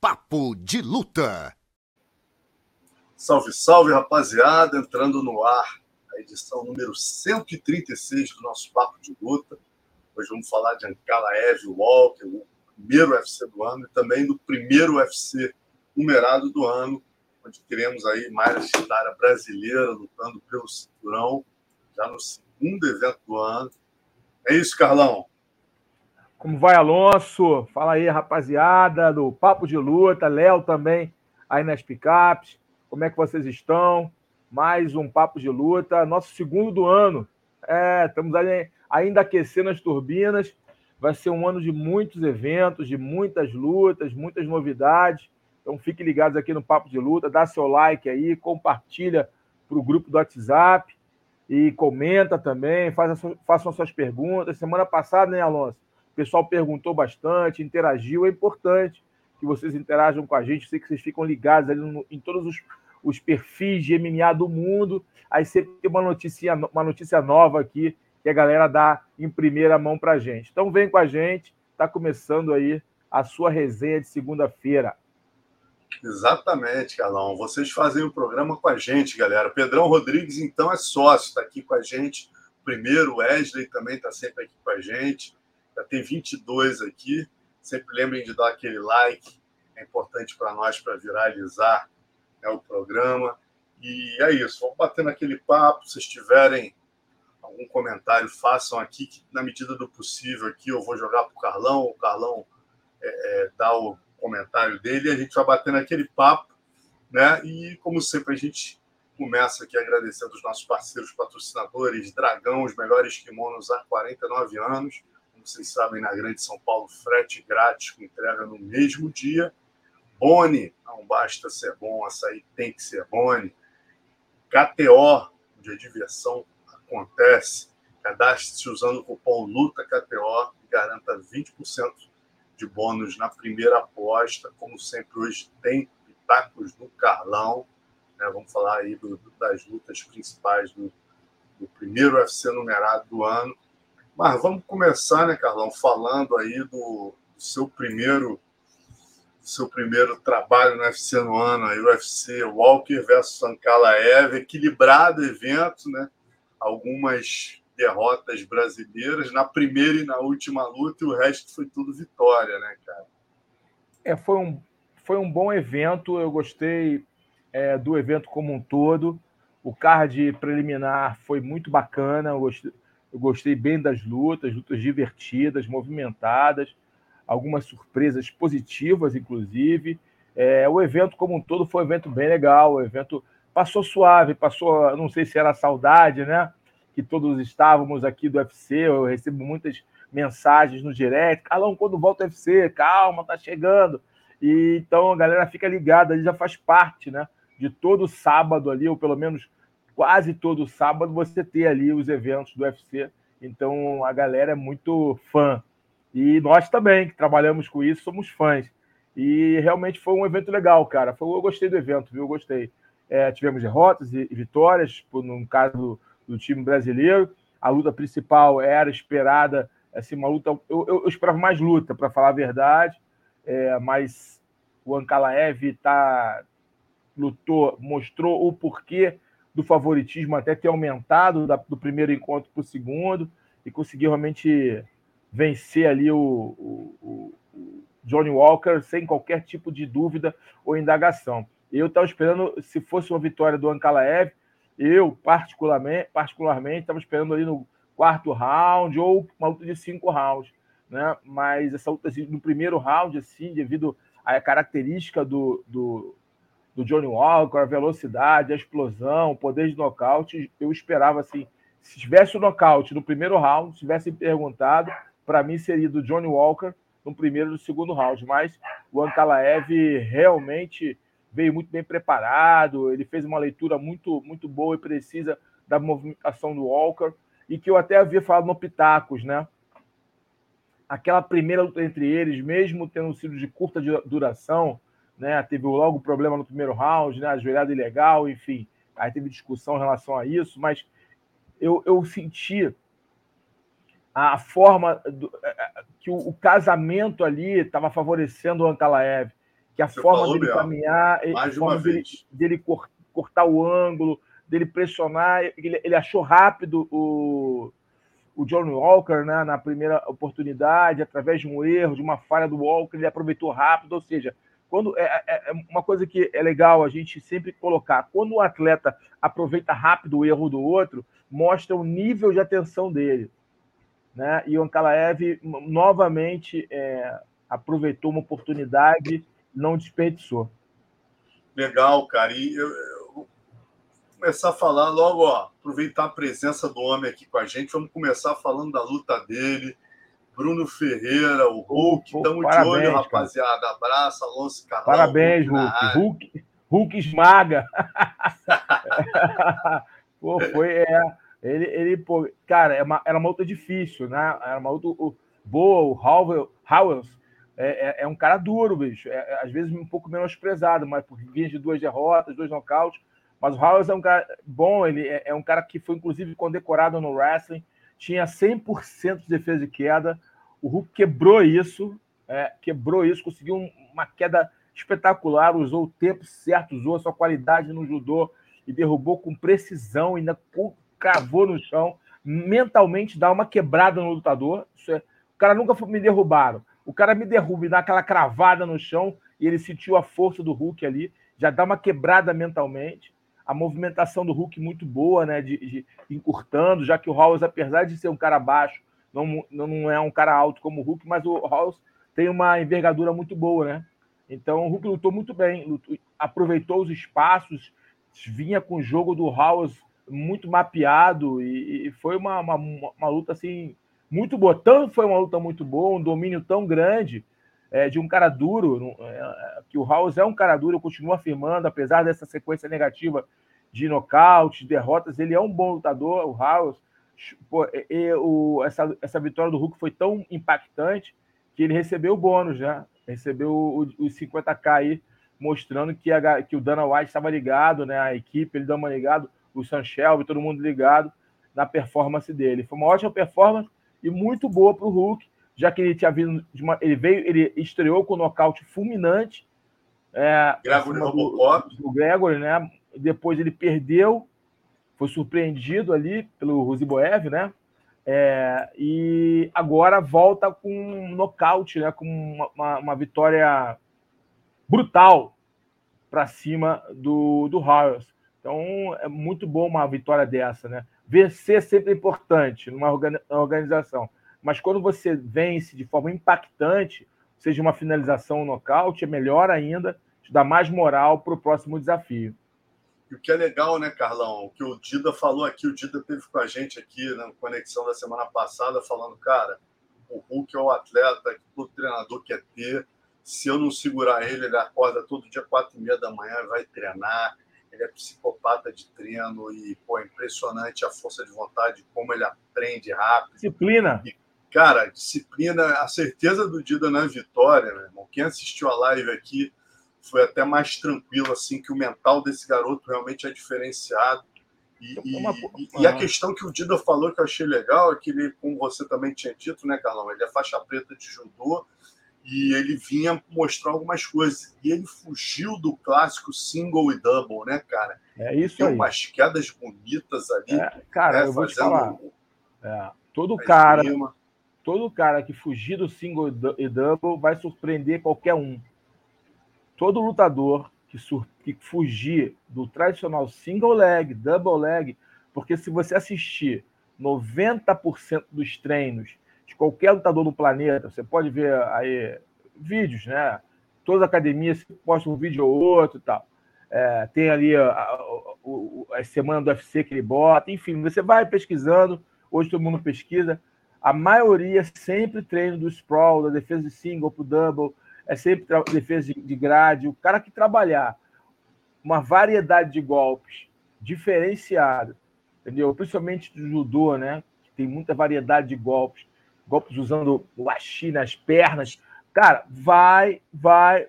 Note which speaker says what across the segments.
Speaker 1: Papo de Luta.
Speaker 2: Salve, salve, rapaziada, entrando no ar a edição número 136 do nosso Papo de Luta. Hoje vamos falar de Ankalaev Walker, o primeiro UFC do ano, e também do primeiro UFC numerado do ano, onde teremos aí Mayra Chitara brasileira lutando pelo cinturão, já no segundo evento do ano. É isso, Carlão.
Speaker 3: Como vai, Alonso? Fala aí, rapaziada, do Papo de Luta, Léo também aí nas picapes. Como é que vocês estão? Mais um Papo de Luta, nosso segundo do ano. É, estamos ainda aquecendo as turbinas. Vai ser um ano de muitos eventos, de muitas lutas, muitas novidades. Então fiquem ligados aqui no Papo de Luta, dá seu like aí, compartilha para o grupo do WhatsApp e comenta também, faça, façam suas perguntas. Semana passada, né, Alonso? O pessoal perguntou bastante, interagiu. É importante que vocês interajam com a gente. sei que vocês ficam ligados ali no, em todos os, os, perfis de MMA do mundo. Aí sempre tem uma notícia, uma notícia nova aqui que a galera dá em primeira mão para a gente. Então vem com a gente. Está começando aí a sua resenha de segunda-feira.
Speaker 2: Exatamente, Carlão. Vocês fazem o programa com a gente, galera. Pedrão Rodrigues, então, é sócio, está aqui com a gente. Primeiro, Wesley também está sempre aqui com a gente. Já tem 22 aqui. Sempre lembrem de dar aquele like, é importante para nós para viralizar né, o programa. E é isso, vamos bater naquele papo. Se tiverem algum comentário, façam aqui, que na medida do possível aqui eu vou jogar para o Carlão, o Carlão é, é, dá o comentário dele e a gente vai bater naquele papo. Né? E, como sempre, a gente começa aqui agradecendo os nossos parceiros patrocinadores, Dragão, os melhores kimonos há 49 anos como vocês sabem, na Grande São Paulo, frete grátis com entrega no mesmo dia. Boni, não basta ser bom, açaí tem que ser Boni. KTO, onde a diversão acontece. Cadastre-se usando o cupom LUTAKTO e garanta 20% de bônus na primeira aposta. Como sempre, hoje tem pitacos do Carlão. Né? Vamos falar aí do, das lutas principais do, do primeiro UFC numerado do ano. Mas vamos começar, né, Carlão, falando aí do, do seu primeiro do seu primeiro trabalho no UFC no ano, aí, UFC Walker versus Ankalaev, equilibrado evento, né? Algumas derrotas brasileiras na primeira e na última luta, e o resto foi tudo vitória, né, cara?
Speaker 3: É, foi um, foi um bom evento, eu gostei é, do evento como um todo. O card preliminar foi muito bacana, eu gostei, eu gostei bem das lutas, lutas divertidas, movimentadas, algumas surpresas positivas, inclusive. É, o evento como um todo foi um evento bem legal, o evento passou suave, passou, não sei se era saudade, né? Que todos estávamos aqui do UFC, eu recebo muitas mensagens no direct, Calão, quando volta o UFC, calma, tá chegando. E então a galera fica ligada, já faz parte, né? De todo sábado ali, ou pelo menos quase todo sábado você ter ali os eventos do UFC. Então a galera é muito fã. E nós também, que trabalhamos com isso, somos fãs. E realmente foi um evento legal, cara. Foi, eu gostei do evento, viu? Eu gostei. É, tivemos derrotas e, vitórias, no caso do, do, time brasileiro. A luta principal era esperada, assim, uma luta. Eu, eu, eu esperava mais luta, para falar a verdade, é, mas o Ankalaev tá, lutou, mostrou o porquê do favoritismo até ter aumentado da, do primeiro encontro para o segundo e conseguir realmente vencer ali o, o, o, Johnny Walker sem qualquer tipo de dúvida ou indagação. Eu estava esperando, se fosse uma vitória do Ankalaev, eu particularmente particularmente estava esperando ali no quarto round ou uma luta de cinco rounds, né? Mas essa luta assim, no primeiro round, assim, devido à característica do, do do Johnny Walker, a velocidade, a explosão, o poder de nocaute. Eu esperava assim, se tivesse o nocaute no primeiro round, tivessem perguntado, para mim seria do Johnny Walker no primeiro e no segundo round. Mas o Ankalaev realmente veio muito bem preparado, ele fez uma leitura muito, muito boa e precisa da movimentação do Walker, e que eu até havia falado no Pitacos, né? Aquela primeira luta entre eles, mesmo tendo sido de curta duração, né? Teve logo problema no primeiro round, né? Ajoelhada ilegal, enfim. Aí teve discussão em relação a isso, mas eu, eu senti a forma do, é, é, que o, o, casamento ali estava favorecendo o Ankalaev, que a Você forma dele caminhar, a forma dele, dele, cortar o ângulo, dele pressionar, ele, ele achou rápido o, o John Walker né, na primeira oportunidade, através de um erro, de uma falha do Walker, ele aproveitou rápido, ou seja, quando é, é, é, uma coisa que é legal a gente sempre colocar, quando o atleta aproveita rápido o erro do outro, mostra o nível de atenção dele. Né? E o Ankalaev novamente é, aproveitou uma oportunidade, não desperdiçou.
Speaker 2: Legal, cara. E eu, eu, vou começar a falar logo, ó, aproveitar a presença do homem aqui com a gente. Vamos começar falando da luta dele Bruno Ferreira, o Hulk. Estamos de olho, rapaziada. Abraço, Alonso Carlos.
Speaker 3: Parabéns, Hulk. Hulk. Hulk esmaga. pô, foi. É, ele, ele, pô, cara, é uma, era uma luta difícil, né? Era uma luta o, boa. O Howells é, é, é, um cara duro, bicho. É, é, às vezes um pouco menosprezado, mas por vinha de duas derrotas, dois nocautes. Mas o Howells é um cara bom, ele é, é um cara que foi, inclusive, condecorado no wrestling tinha 100% de defesa de queda. O Hulk quebrou isso, é, quebrou isso, conseguiu uma queda espetacular, usou o tempo certo, usou a sua qualidade no judô e derrubou com precisão, ainda cravou no chão. Mentalmente dá uma quebrada no lutador. É, o cara nunca me derrubaram. O cara me derruba e dá aquela cravada no chão e ele sentiu a força do Hulk ali, já dá uma quebrada mentalmente a movimentação do Hulk muito boa, né? De, de encurtando, já que o House, apesar de ser um cara baixo, não, não é um cara alto como o Hulk, mas o House tem uma envergadura muito boa, né? Então o Hulk lutou muito bem, lutou, aproveitou os espaços, vinha com o jogo do House muito mapeado e, e foi uma, uma, uma, luta assim muito boa. Tanto foi uma luta muito boa, um domínio tão grande é, de um cara duro, é, que o House é um cara duro, eu continuo afirmando, apesar dessa sequência negativa de nocaute, derrotas, ele é um bom lutador, o House. Pô, e, o, essa, essa vitória do Hulk foi tão impactante que ele recebeu o bônus, né? Recebeu os 50k aí, mostrando que, a, que o Dana White estava ligado, né? A equipe, ele deu uma ligado, o Sam Shelby, todo mundo ligado na performance dele. Foi uma ótima performance e muito boa para o Hulk já que ele tinha vindo de uma, ele veio, ele estreou com um nocaute fulminante. É,
Speaker 2: Gregory
Speaker 3: do, do Gregory, né? Depois ele perdeu, foi surpreendido ali pelo Ruziboev, né? É, e agora volta com um nocaute, né? Com uma, uma, uma vitória brutal para cima do, do Harris. Então é muito bom uma vitória dessa, né? Vencer é sempre é importante numa organização mas quando você vence de forma impactante, seja uma finalização ou um nocaute, é melhor ainda, te dá mais moral para o próximo desafio.
Speaker 2: E o que é legal, né, Carlão? O que o Dida falou aqui, o Dida teve com a gente aqui na conexão da semana passada, falando, cara, o Hulk é o atleta que todo treinador quer ter. Se eu não segurar ele, ele acorda todo dia, quatro e meia da manhã, vai treinar. Ele é psicopata de treino e, pô, é impressionante a força de vontade, como ele aprende rápido.
Speaker 3: Disciplina.
Speaker 2: E Cara, disciplina, a certeza do Dida na vitória, meu irmão. Quem assistiu a live aqui foi até mais tranquilo, assim, que o mental desse garoto realmente é diferenciado. E, e, e, a questão que o Dida falou que eu achei legal é que ele, como você também tinha dito, né, Carlão? Ele é faixa preta de judô e ele vinha mostrar algumas coisas. E ele fugiu do clássico single e double, né, cara?
Speaker 3: É isso
Speaker 2: Tem
Speaker 3: aí.
Speaker 2: umas quedas bonitas ali.
Speaker 3: É, cara, né, eu vou te falar. É, todo cara, todo cara que fugir do single e double vai surpreender qualquer um. Todo lutador que, que fugir do tradicional single leg, double leg, porque se você assistir 90% dos treinos de qualquer lutador do planeta, você pode ver aí vídeos, né? Todas as academias postam um vídeo ou outro e tal. É, tem ali a, a, a, a semana do UFC que ele bota, enfim, você vai pesquisando. Hoje todo mundo pesquisa a maioria sempre treino do sprawl, da defesa de single para double, é sempre defesa de grade. O cara que trabalhar uma variedade de golpes diferenciada, entendeu? Principalmente do judô, né? Que tem muita variedade de golpes, golpes usando o ashi nas pernas. Cara, vai, vai.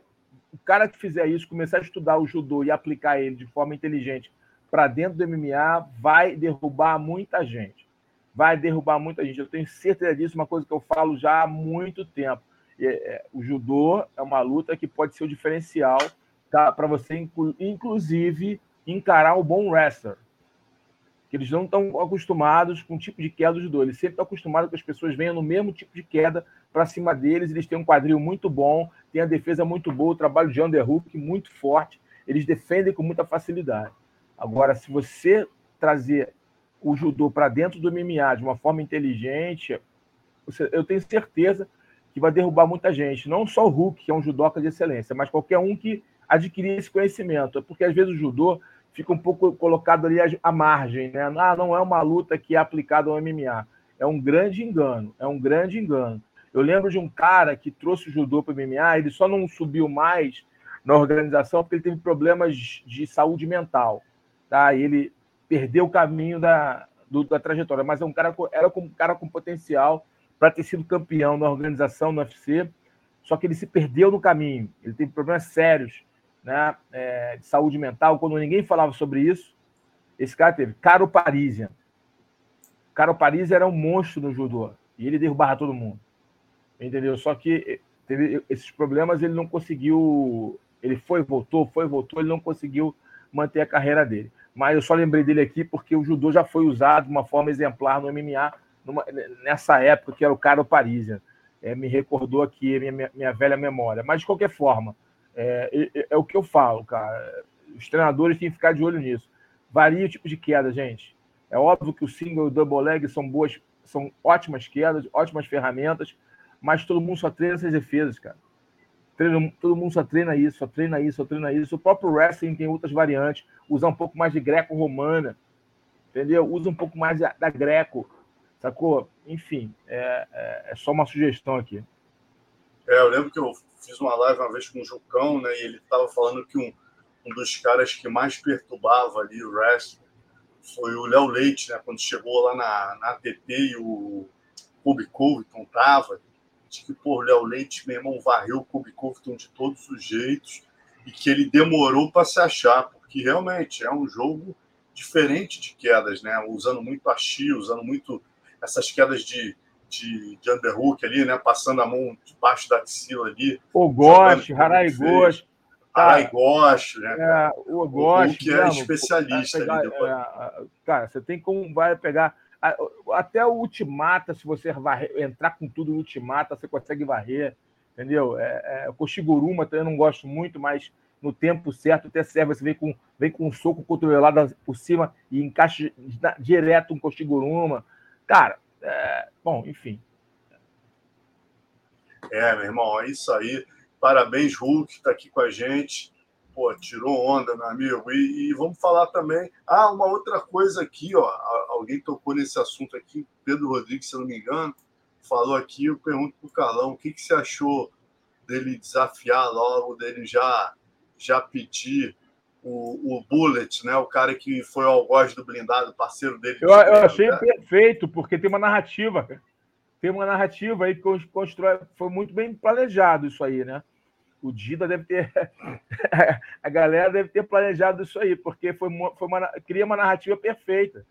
Speaker 3: O cara que fizer isso, começar a estudar o judô e aplicar ele de forma inteligente para dentro do MMA, vai derrubar muita gente vai derrubar muita gente. Eu tenho certeza disso, uma coisa que eu falo já há muito tempo. É, é, o judô é uma luta que pode ser o diferencial tá, para você, inclusive, encarar o bom wrestler. Eles não estão acostumados com o tipo de queda do judô. Eles sempre estão acostumados que as pessoas venham no mesmo tipo de queda para cima deles. Eles têm um quadril muito bom, têm a defesa muito boa, o trabalho de underhook muito forte. Eles defendem com muita facilidade. Agora, se você trazer o judô para dentro do MMA de uma forma inteligente, eu tenho certeza que vai derrubar muita gente. Não só o Hulk, que é um judoca de excelência, mas qualquer um que adquirir esse conhecimento. Porque às vezes o judô fica um pouco colocado ali à margem, né? Ah, não é uma luta que é aplicada ao MMA. É um grande engano, é um grande engano. Eu lembro de um cara que trouxe o judô para o MMA, ele só não subiu mais na organização porque ele teve problemas de saúde mental, tá? Ele perdeu o caminho da, do, da trajetória, mas é um cara, era um cara com potencial para ter sido campeão na organização no UFC, só que ele se perdeu no caminho. Ele teve problemas sérios né, é, de saúde mental, quando ninguém falava sobre isso. Esse cara teve. Caro Parisian. Caro Parisian era um monstro no judô. E ele derrubava todo mundo. Entendeu? Só que teve esses problemas, ele não conseguiu. Ele foi, voltou, foi, voltou, ele não conseguiu manter a carreira dele. Mas eu só lembrei dele aqui porque o judô já foi usado de uma forma exemplar no MMA numa, nessa época, que era o Caro Parisian. É, me recordou aqui minha, minha, velha memória. Mas, de qualquer forma, é, é, é, o que eu falo, cara. Os treinadores têm que ficar de olho nisso. Varia o tipo de queda, gente. É óbvio que o single e o double leg são boas, são ótimas quedas, ótimas ferramentas, mas todo mundo só treina essas defesas, cara. Treino, todo mundo só treina isso, só treina isso, só treina isso. O próprio wrestling tem outras variantes. Usar um pouco mais de greco-romana, entendeu? Usa um pouco mais da, da greco, sacou? Enfim, é, é, é só uma sugestão aqui.
Speaker 2: É, eu lembro que eu fiz uma live uma vez com o Jucão, né? E ele estava falando que um, um dos caras que mais perturbava ali o wrestling foi o Léo Leite, né? Quando chegou lá na, na ATT e o Kobe Covington tava, de que, pô, o Léo Leite, meu irmão, varreu o Kobe Covington de todos os jeitos e que ele demorou para se achar, porque realmente é um jogo diferente de quedas, né? Usando muito a usando muito essas quedas de de, de underhook ali, né? Passando a mão debaixo da axila ali.
Speaker 3: O Gosh, Harai Gosh.
Speaker 2: Harai Gosh, né?
Speaker 3: É, o Gosh.
Speaker 2: que é especialista pegar, ali. Depois. É,
Speaker 3: cara, você tem como vai pegar. Até o Ultimata, se você entrar com tudo no Ultimata, você consegue varrer, entendeu? É, é, o Koshiguruma também não gosto muito, mas no tempo certo até serve. Você vem com, vem com um soco controlado por cima e encaixa direto um Koshiguruma. Cara, é, bom, enfim.
Speaker 2: É, meu irmão, é isso aí. Parabéns, Hulk, está aqui com a gente. Pô, tirou onda, meu amigo. E, e, vamos falar também. Ah, uma outra coisa aqui, ó. Alguém tocou nesse assunto aqui, Pedro Rodrigues, se eu não me engano, falou aqui. Eu pergunto para o Carlão, o que, que você achou dele desafiar logo, dele já, já pedir o, o Bullet, né? O cara que foi ao algoz do blindado, parceiro dele.
Speaker 3: Eu, eu achei né? perfeito, porque tem uma narrativa. Tem uma narrativa aí que constrói. Foi muito bem planejado isso aí, né? O Dida deve ter. a galera deve ter planejado isso aí, porque foi, foi uma, cria uma narrativa perfeita.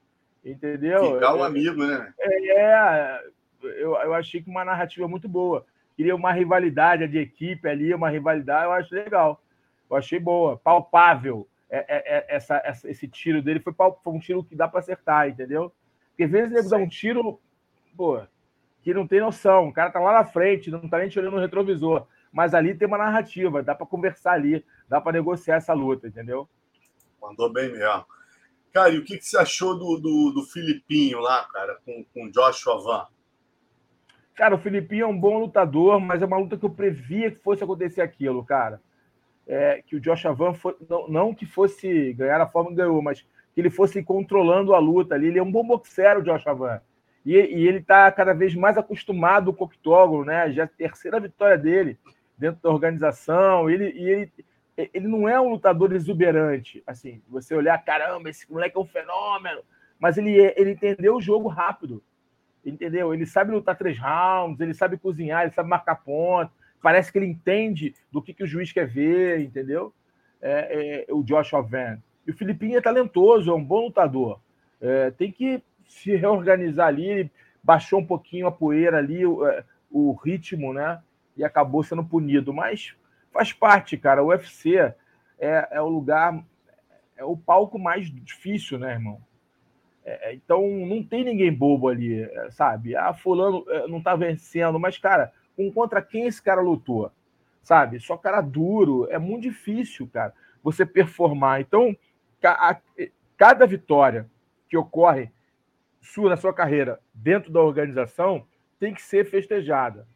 Speaker 3: Entendeu?
Speaker 2: Ficar um amigo, né?
Speaker 3: É, eu, eu achei que uma narrativa muito boa. Queria uma rivalidade de equipe ali, uma rivalidade, eu acho legal. Eu achei boa, palpável. É, é, é essa, essa, esse tiro dele foi, foi, um tiro que dá para acertar, entendeu? Porque às vezes ele dá um tiro, pô, que não tem noção. O cara tá lá na frente, não tá nem tirando no retrovisor. Mas ali tem uma narrativa, dá para conversar ali, dá para negociar essa luta, entendeu?
Speaker 2: Mandou bem mesmo. Cara, e o que, que você achou do, do, do Filipinho lá, cara, com, com Joshua Van?
Speaker 3: Cara, o Filipinho é um bom lutador, mas é uma luta que eu previa que fosse acontecer aquilo, cara é, que o Josh Avan não, não, que fosse ganhar a forma que ganhou, mas que ele fosse controlando a luta ali. Ele é um bom boxeiro, o Josh Avan. E, e ele está cada vez mais acostumado com o octógono, né? Já é a terceira vitória dele dentro da organização. Ele, e ele, ele não é um lutador exuberante. Assim, você olhar, caramba, esse moleque é um fenômeno. Mas ele, é, ele entendeu o jogo rápido. Entendeu? Ele sabe lutar três rounds, ele sabe cozinhar, ele sabe marcar ponto parece que ele entende do que, que o juiz quer ver, entendeu? É, é, o Joshua Van. E o Filipinho é talentoso, é um bom lutador. É, tem que se reorganizar ali, ele baixou um pouquinho a poeira ali, o, é, o ritmo, né? E acabou sendo punido. Mas faz parte, cara. O UFC é, é o lugar, é o palco mais difícil, né, irmão? É, é então não tem ninguém bobo ali, é, sabe? Ah, fulano não tá vencendo, mas, cara, contra quem esse cara lutou? Sabe? Só cara duro, é muito difícil, cara, você performar. Então, a, cada vitória que ocorre sua na sua carreira dentro da organização tem que ser festejada.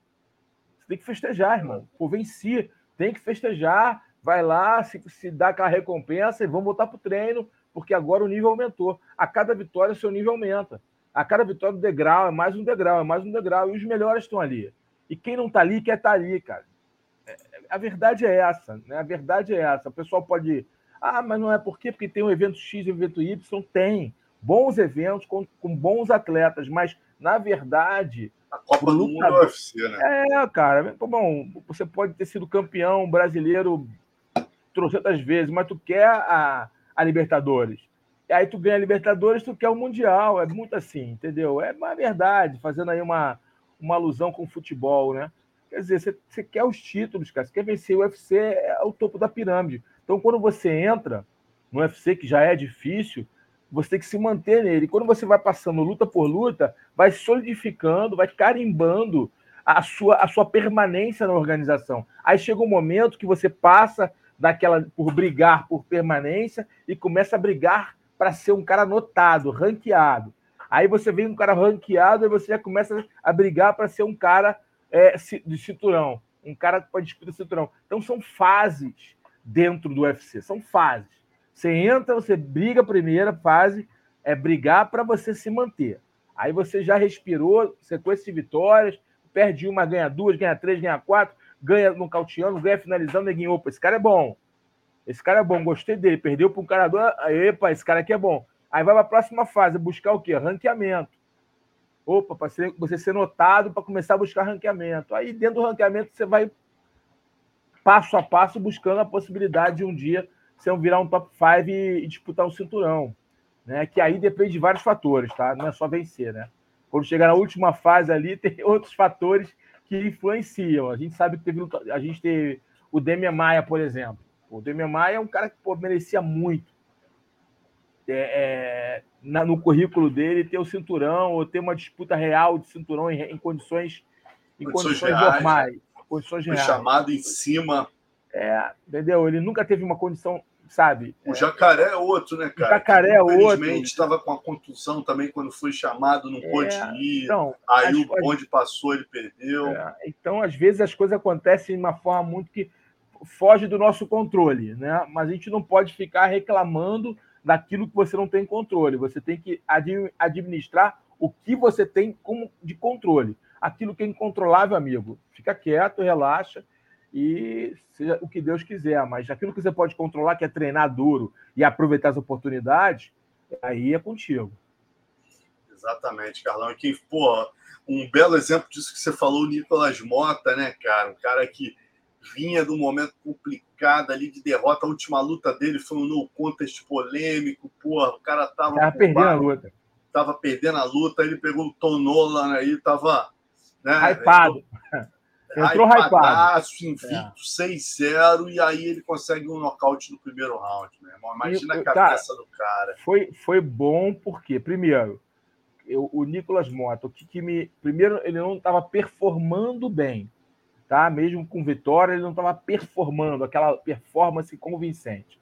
Speaker 3: Você tem que festejar, irmão. Pô, venci, tem que festejar. Vai lá, se, se dá aquela recompensa e vamos voltar para o treino, porque agora o nível aumentou. A cada vitória, seu nível aumenta. A cada vitória, o degrau é mais um degrau, é mais um degrau. E os melhores estão ali. E quem não está ali, quer estar tá ali, cara. É, a verdade é essa, né? A verdade é essa. O pessoal pode. Ah, mas não é por quê? Porque tem um evento X e um evento Y. Tem bons eventos com, com bons atletas, mas na verdade.
Speaker 2: A Copa do Mundo é UFC, né?
Speaker 3: É, cara. Bom, você pode ter sido campeão brasileiro trocentas vezes, mas tu quer a, a Libertadores. E aí tu ganha a Libertadores, tu quer o Mundial. É muito assim, entendeu? É uma verdade, fazendo aí uma, uma alusão com o futebol, né? Quer dizer, você, você quer os títulos, cara. Você quer vencer o UFC, é o topo da pirâmide. Então, quando você entra no UFC, que já é difícil, você tem que se manter nele. Quando você vai passando luta por luta, vai solidificando, vai carimbando a sua, a sua permanência na organização. Aí chega um momento que você passa daquela por brigar por permanência e começa a brigar para ser um cara notado, ranqueado. Aí você vem um cara ranqueado e você já começa a brigar para ser um cara é, de cinturão, um cara que pode disputar cinturão. Então são fases dentro do UFC, são fases. Você entra, você briga a primeira fase, é brigar para você se manter. Aí você já respirou, sequência de vitórias, perde uma, ganha duas, ganha três, ganha quatro, ganha nocauteando, ganha finalizando, neguinho, opa, esse cara é bom. Esse cara é bom, gostei dele. Perdeu para um cara do. Epa, esse cara aqui é bom. Aí vai para a próxima fase, buscar o quê? Ranqueamento. Opa, para você ser notado, para começar a buscar ranqueamento. Aí dentro do ranqueamento você vai passo a passo buscando a possibilidade de um dia você virar um top 5 e, disputar um cinturão. Né? Que aí depende de vários fatores, tá? Não é só vencer, né? Quando chegar na última fase ali, tem outros fatores que influenciam. A gente sabe que teve a gente teve o Demian Maia, por exemplo. O Demian Maia é um cara que pô, merecia muito. É, é, na, no currículo dele ter o cinturão ou ter uma disputa real de cinturão em, em condições em condições, condições reais, normais, condições
Speaker 2: Foi reais. chamado em cima
Speaker 3: é, entendeu? Ele nunca teve uma condição, sabe?
Speaker 2: O Jacaré é outro, né, cara?
Speaker 3: O Jacaré é outro.
Speaker 2: Infelizmente, estava com a contusão também quando foi chamado, não é, pôde ir. Então, aí o bonde passou, ele perdeu. É,
Speaker 3: então, às vezes, as coisas acontecem de uma forma muito que foge do nosso controle, né? Mas a gente não pode ficar reclamando daquilo que você não tem controle. Você tem que administrar o que você tem como de controle. Aquilo que é incontrolável, amigo, fica quieto, relaxa e seja o que Deus quiser. Mas aquilo que você pode controlar, que é treinar duro e aproveitar as oportunidades, aí é contigo.
Speaker 2: Exatamente, Carlão. Que, pô, um belo exemplo disso que você falou, o Nicolas Mota, né, cara? Um cara que vinha de um momento complicado ali de derrota. A última luta dele foi um no contest polêmico, porra, o cara tava.
Speaker 3: Tava perdendo a luta.
Speaker 2: Tava perdendo a luta, ele pegou o Tom Nolan aí, tava.
Speaker 3: Né, Hypado. Entrou hypado.
Speaker 2: invicto, é. 6-0, e aí ele consegue um nocaute no primeiro round, irmão. Imagina e, a cabeça cara, do cara.
Speaker 3: Foi, foi bom porque, primeiro, eu, o Nicolas Mota, o que, que me. Primeiro, ele não estava performando bem, tá? Mesmo com vitória, ele não estava performando, aquela performance convincente,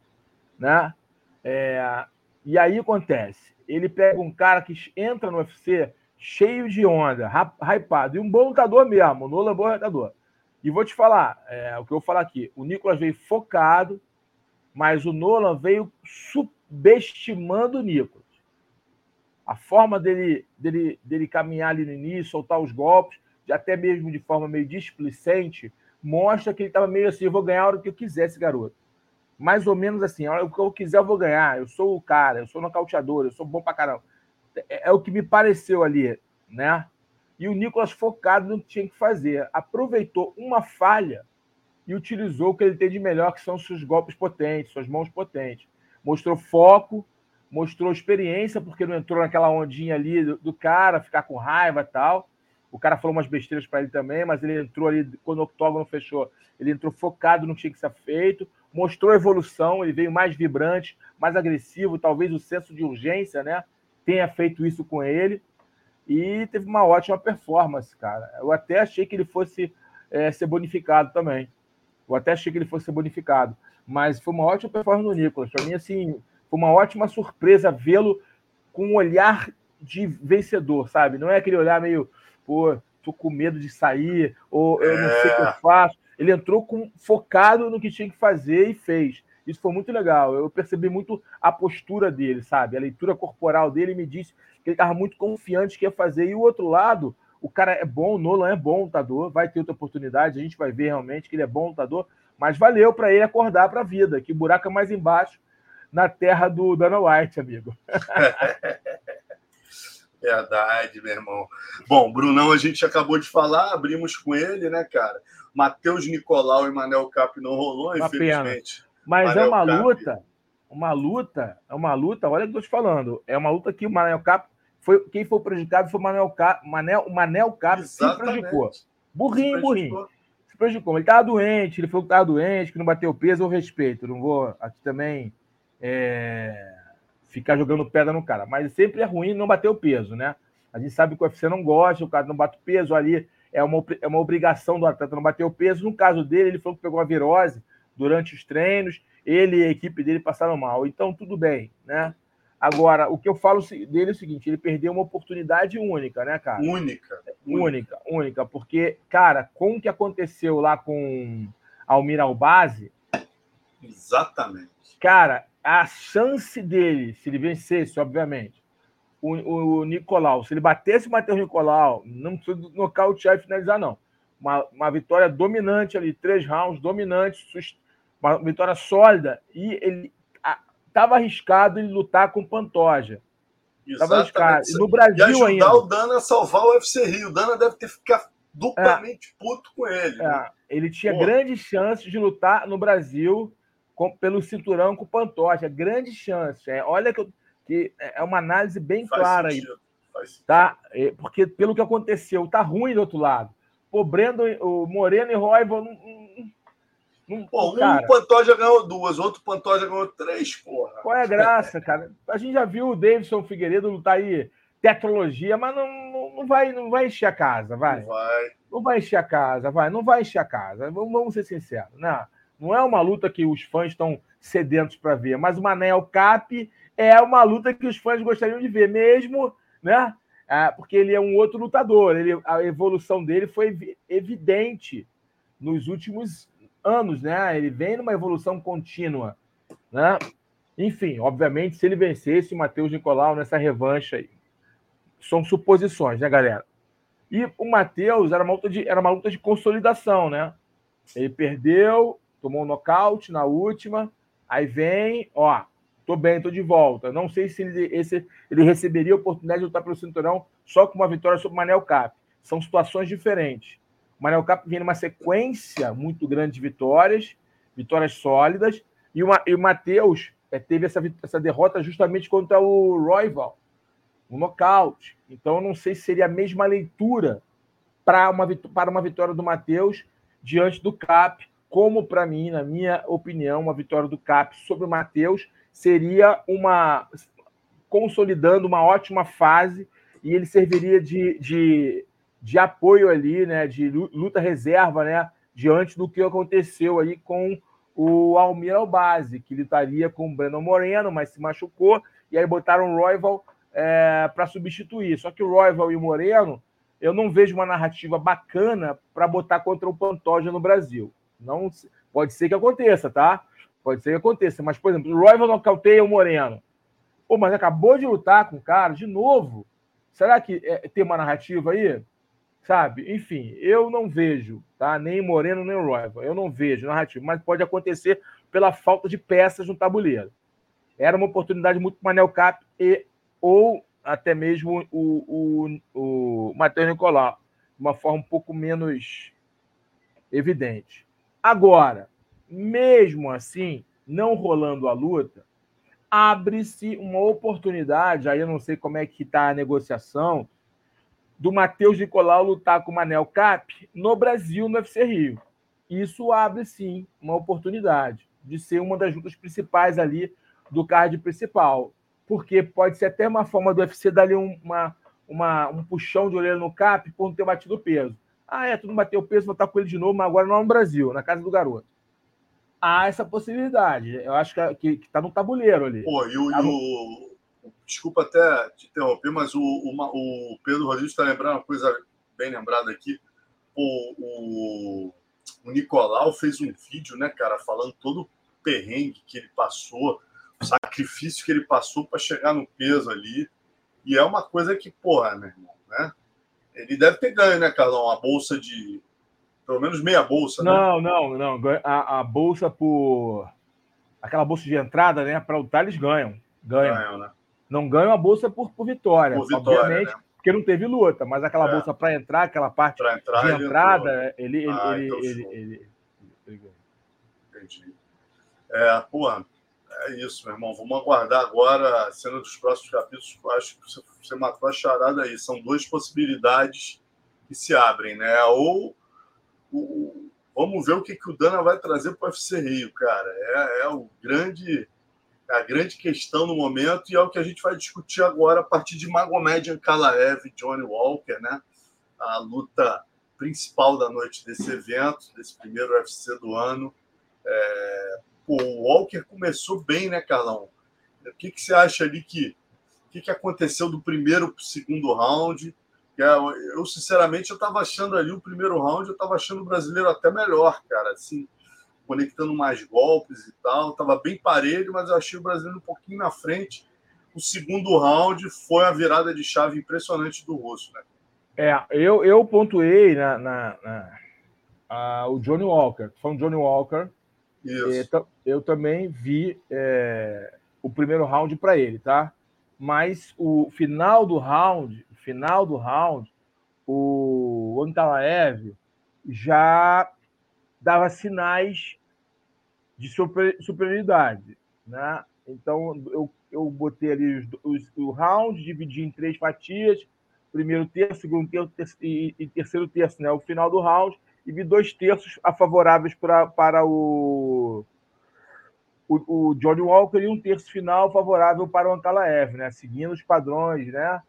Speaker 3: né? É, e aí acontece, ele pega um cara que entra no UFC cheio de onda, hypado, e um bom lutador mesmo, o Nolan é bom lutador. E vou te falar, é, o que eu vou falar aqui, o Nicolas veio focado, mas o Nolan veio subestimando o Nicolas. A forma dele, dele, dele caminhar ali no início, soltar os golpes, até mesmo de forma meio displicente, mostra que ele estava meio assim, eu vou ganhar a hora que eu quiser esse garoto. Mais ou menos assim, a hora que eu quiser eu vou ganhar, eu sou o cara, eu sou nocauteador, eu sou bom pra caramba é, é o que me pareceu ali, né? E o Nicolas focado no que tinha que fazer. Aproveitou uma falha e utilizou o que ele tem de melhor, que são seus golpes potentes, suas mãos potentes. Mostrou foco, mostrou experiência, porque não entrou naquela ondinha ali do, do cara, ficar com raiva e tal. O cara falou umas besteiras para ele também, mas ele entrou ali, quando o octógono fechou, ele entrou focado no que tinha que ser feito, mostrou evolução, ele veio mais vibrante, mais agressivo, talvez o senso de urgência, né? Tenha feito isso com ele. E teve uma ótima performance, cara. Eu até achei que ele fosse é, ser bonificado também. Eu até achei que ele fosse ser bonificado. Mas foi uma ótima performance do Nicolas. Para mim, assim, foi uma ótima surpresa vê-lo com um olhar de vencedor, sabe? Não é aquele olhar meio, pô, tô com medo de sair, ou eu não sei o que eu é. faço. Ele entrou com, focado no que tinha que fazer e fez. Isso foi muito legal. Eu percebi muito a postura dele, sabe? A leitura corporal dele me disse que ele estava muito confiante que ia fazer. E o outro lado, o cara é bom, o Nolan é bom lutador, vai ter outra oportunidade, a gente vai ver realmente que ele é bom lutador, mas valeu para ele acordar para a vida, que buraco é mais embaixo na terra do Dana White, amigo.
Speaker 2: Verdade, meu irmão. Bom, Brunão, a gente acabou de falar, abrimos com ele, né, cara? Matheus Nicolau e Manel Cap não rolou, uma infelizmente.
Speaker 3: Pena. Mas é uma Cap... luta, uma luta, é uma luta, olha o que eu tô te falando, é uma luta que o Manel Cap foi quem foi prejudicado foi o Manel Cap, Manel, o Manel Cap se prejudicou. Burrinho, se burrinho. Se prejudicou. Ele estava doente, ele falou que estava doente, que não bateu peso, eu respeito. Não vou aqui também é, ficar jogando pedra no cara. Mas sempre é ruim não bater o peso, né? A gente sabe que o UFC não gosta, o cara não bate o peso ali, é uma, é uma obrigação do atleta não bater o peso. No caso dele, ele falou que pegou uma virose durante os treinos, ele e a equipe dele passaram mal. Então, tudo bem, né? Agora, o que eu falo dele é o seguinte: ele perdeu uma oportunidade única, né, cara?
Speaker 2: Única.
Speaker 3: Única, única. Porque, cara, com o que aconteceu lá com Almir Albazi.
Speaker 2: Exatamente.
Speaker 3: Cara, a chance dele, se ele vencesse, obviamente, o, o Nicolau, se ele batesse o Matheus Nicolau, não precisa nocautear e finalizar, não. Uma, uma vitória dominante ali, três rounds, dominante, uma vitória sólida, e ele estava arriscado ele lutar com Pantoja.
Speaker 2: Estava arriscado. E no Brasil e ajudar ainda. o Dana a salvar o UFC Rio. O Dana deve ter ficado duplamente é, puto com ele. É,
Speaker 3: né? Ele tinha Porra. grandes chances de lutar no Brasil com, pelo cinturão com o Pantoja. Grande chance. É, olha que, eu, que é uma análise bem Faz clara sentido. aí. Tá? É, porque pelo que aconteceu, tá ruim do outro lado. O Brendo, o Moreno e Roiva não,
Speaker 2: não, Pô, um cara, Pantoja ganhou duas, outro Pantoja ganhou três, porra.
Speaker 3: Qual é a graça, cara? A gente já viu o Davidson Figueiredo lutar aí tecnologia, mas não, não, não, vai, não vai encher a casa, vai.
Speaker 2: Não vai.
Speaker 3: Não vai encher a casa, vai. Não vai encher a casa. Vamos, vamos ser sinceros, né? Não é uma luta que os fãs estão sedentos para ver, mas o Manel Cap é uma luta que os fãs gostariam de ver, mesmo, né? É, porque ele é um outro lutador. Ele, a evolução dele foi evidente nos últimos anos, né? Ele vem numa evolução contínua, né? Enfim, obviamente, se ele vencesse o Matheus Nicolau nessa revanche aí. São suposições, né, galera? E o Matheus era uma luta de, era uma luta de consolidação, né? Ele perdeu, tomou um nocaute na última, aí vem, ó, tô bem, tô de volta. Não sei se ele, esse, ele receberia a oportunidade de lutar pelo cinturão só com uma vitória sobre o Manel Cap. São situações diferentes. O Manel Cap vem numa sequência muito grande de vitórias, vitórias sólidas, e o, e o Matheus é, teve essa, essa derrota justamente contra o Royval, um nocaute. Então, eu não sei se seria a mesma leitura para uma, para uma vitória do Matheus diante do Cap, como para mim, na minha opinião, uma vitória do Cap sobre o Matheus seria uma consolidando uma ótima fase e ele serviria de, de de apoio ali, né, de luta reserva, né, diante do que aconteceu aí com o Almir Albase, que lutaria com o Breno Moreno, mas se machucou, e aí botaram o Royval é, para substituir. Só que o Royval e o Moreno, eu não vejo uma narrativa bacana para botar contra o Pantoja no Brasil. Não Pode ser que aconteça, tá? Pode ser que aconteça. Mas, por exemplo, o Royval nocauteia o Moreno. Pô, mas acabou de lutar com o cara de novo. Será que é, tem uma narrativa aí? Sabe? Enfim, eu não vejo, tá? Nem Moreno, nem Royal. Eu não vejo narrativa, mas pode acontecer pela falta de peças no tabuleiro. Era uma oportunidade muito para Manel Cap e ou até mesmo o, o, o Matheus Nicolau, de uma forma um pouco menos evidente. Agora, mesmo assim, não rolando a luta, abre-se uma oportunidade, aí eu não sei como é que está a negociação, do Matheus Nicolau lutar com o Manel Cap no Brasil, no UFC Rio. Isso abre, sim, uma oportunidade de ser uma das lutas principais ali do card principal. Porque pode ser até uma forma do UFC dar ali uma, uma, um puxão de orelha no Cap por não ter batido o peso. Ah, é, tu não bateu o peso, vou estar com ele de novo, mas agora não no Brasil, na casa do garoto. Há essa possibilidade. Eu acho que está no tabuleiro ali.
Speaker 2: Pô, e o, tá no... Desculpa até te interromper, mas o, o, o Pedro Rodrigues está lembrando uma coisa bem lembrada aqui. O, o, o Nicolau fez um vídeo, né, cara, falando todo o perrengue que ele passou, o sacrifício que ele passou para chegar no peso ali. E é uma coisa que, porra, meu irmão, né? Ele deve ter ganho, né, Carlão? A bolsa de. Pelo menos meia bolsa,
Speaker 3: não, né? Não, não, não. A, a, bolsa por. Aquela bolsa de entrada, né? Para lutar, eles ganham. Ganham. ganham né? Não ganham a bolsa por, por vitória. Por vitória obviamente, né? porque não teve luta, mas aquela é. bolsa para entrar, aquela parte entrar, de entrada, ele, ele, ah, ele, então ele, ele, ele,
Speaker 2: Entendi. É, pô, é isso, meu irmão. Vamos aguardar agora a cena dos próximos capítulos. Acho que você matou a charada aí. São duas possibilidades que se abrem, né? Ou o, vamos ver o que, que o Dana vai trazer para o UFC Rio, cara. É, é o grande a grande questão no momento e é o que a gente vai discutir agora a partir de Magomed Ankalaev e Johnny Walker, né? A luta principal da noite desse evento, desse primeiro UFC do ano. É... O Walker começou bem, né, Carlão? O que, que você acha ali que o que, que aconteceu do primeiro para o segundo round? É, eu, sinceramente, eu estava achando ali o primeiro round, eu estava achando o brasileiro até melhor, cara. Assim, conectando mais golpes e tal. Estava bem parelho, mas eu achei o brasileiro um pouquinho na frente. O segundo round foi a virada de chave impressionante do Russo, né?
Speaker 3: É, eu, eu pontuei na, na, na o Johnny Walker, foi um Johnny Walker. Isso. eu também vi é, o primeiro round para ele, tá? Mas o final do round, final do round, o Antalaev já dava sinais de super, superioridade. Né? Então, eu, eu botei ali os, os, o round, dividi em três fatias, primeiro terço, segundo terço, e, e, terceiro terço, né? o final do round, e vi dois terços a favoráveis pra, para o, o, o, Johnny Walker e um terço final favorável para o Ankalaev, né? seguindo os padrões né?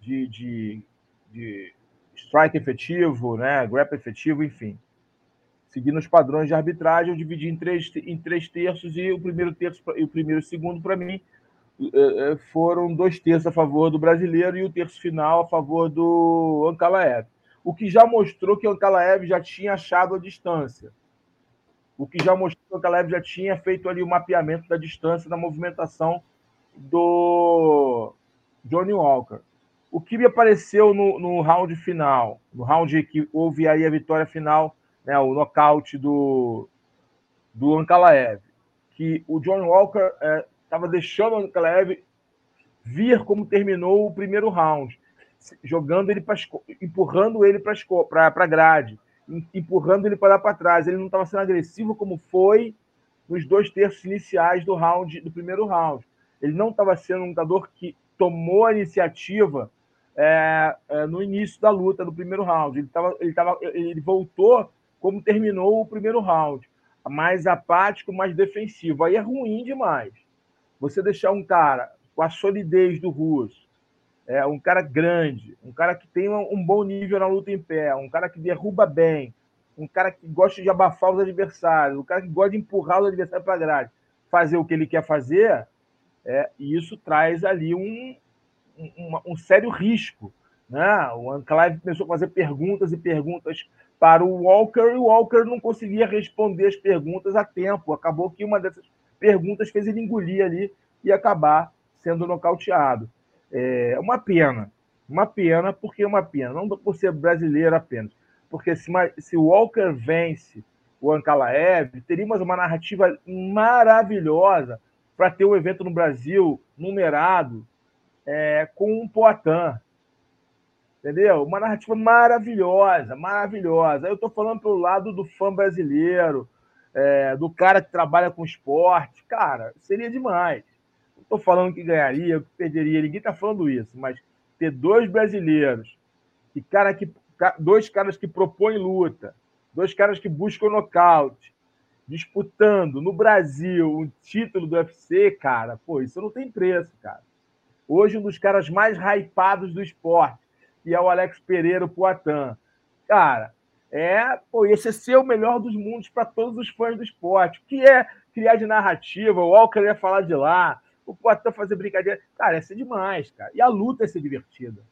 Speaker 3: de, de, de strike efetivo, né? grap efetivo, enfim seguindo os padrões de arbitragem, eu dividi em três, em três terços e o primeiro terço e o primeiro e segundo, para mim, é, é, foram dois terços a favor do brasileiro e o terço final a favor do Ankalaev. O que já mostrou que o Ankalaev já tinha achado a distância. O que já mostrou que o Ankalaev já tinha feito ali o mapeamento da distância da movimentação do Johnny Walker. O que me apareceu no, no round final, no round que houve aí a vitória final né, o nocaute do, do Ankalaev, que o John Walker estava é, deixando o Ankalaev vir como terminou o primeiro round, jogando ele para empurrando ele para a grade, empurrando ele para lá para trás. Ele não estava sendo agressivo como foi nos dois terços iniciais do round do primeiro round. Ele não estava sendo um lutador que tomou a iniciativa é, é, no início da luta do primeiro round. Ele, tava, ele, tava, ele voltou como terminou o primeiro round. Mais apático, mais defensivo. Aí é ruim demais. Você deixar um cara com a solidez do russo, é, um cara grande, um cara que tem um bom nível na luta em pé, um cara que derruba bem, um cara que gosta de abafar os adversários, um cara que gosta de empurrar os adversários para a grade, fazer o que ele quer fazer, é, isso traz ali um, um, um sério risco. Né? O Anclave começou a fazer perguntas e perguntas para o Walker e o Walker não conseguia responder as perguntas a tempo. Acabou que uma dessas perguntas fez ele engolir ali e acabar sendo nocauteado. É uma pena, uma pena, porque é uma pena, não por ser brasileiro apenas, porque se, o Walker vence o Ankalaev, teríamos uma narrativa maravilhosa para ter um evento no Brasil numerado é, com um Poitin, Entendeu? Uma narrativa maravilhosa, maravilhosa. Eu estou falando pelo lado do fã brasileiro, é, do cara que trabalha com esporte. Cara, seria demais. estou falando que ganharia, que perderia, ninguém está falando isso, mas ter dois brasileiros e cara que, dois caras que propõem luta, dois caras que buscam nocaute, disputando no Brasil um título do UFC, cara, pô, isso não tem preço, cara. Hoje, um dos caras mais hypados do esporte, que é o Alex Pereira, o Poitin. Cara, é, pô, esse é ser o melhor dos mundos para todos os fãs do esporte. Que é criar de narrativa, o Walker ia falar de lá, o Poitin fazer brincadeira. Cara, ia ser demais, cara. E a luta ia ser divertida.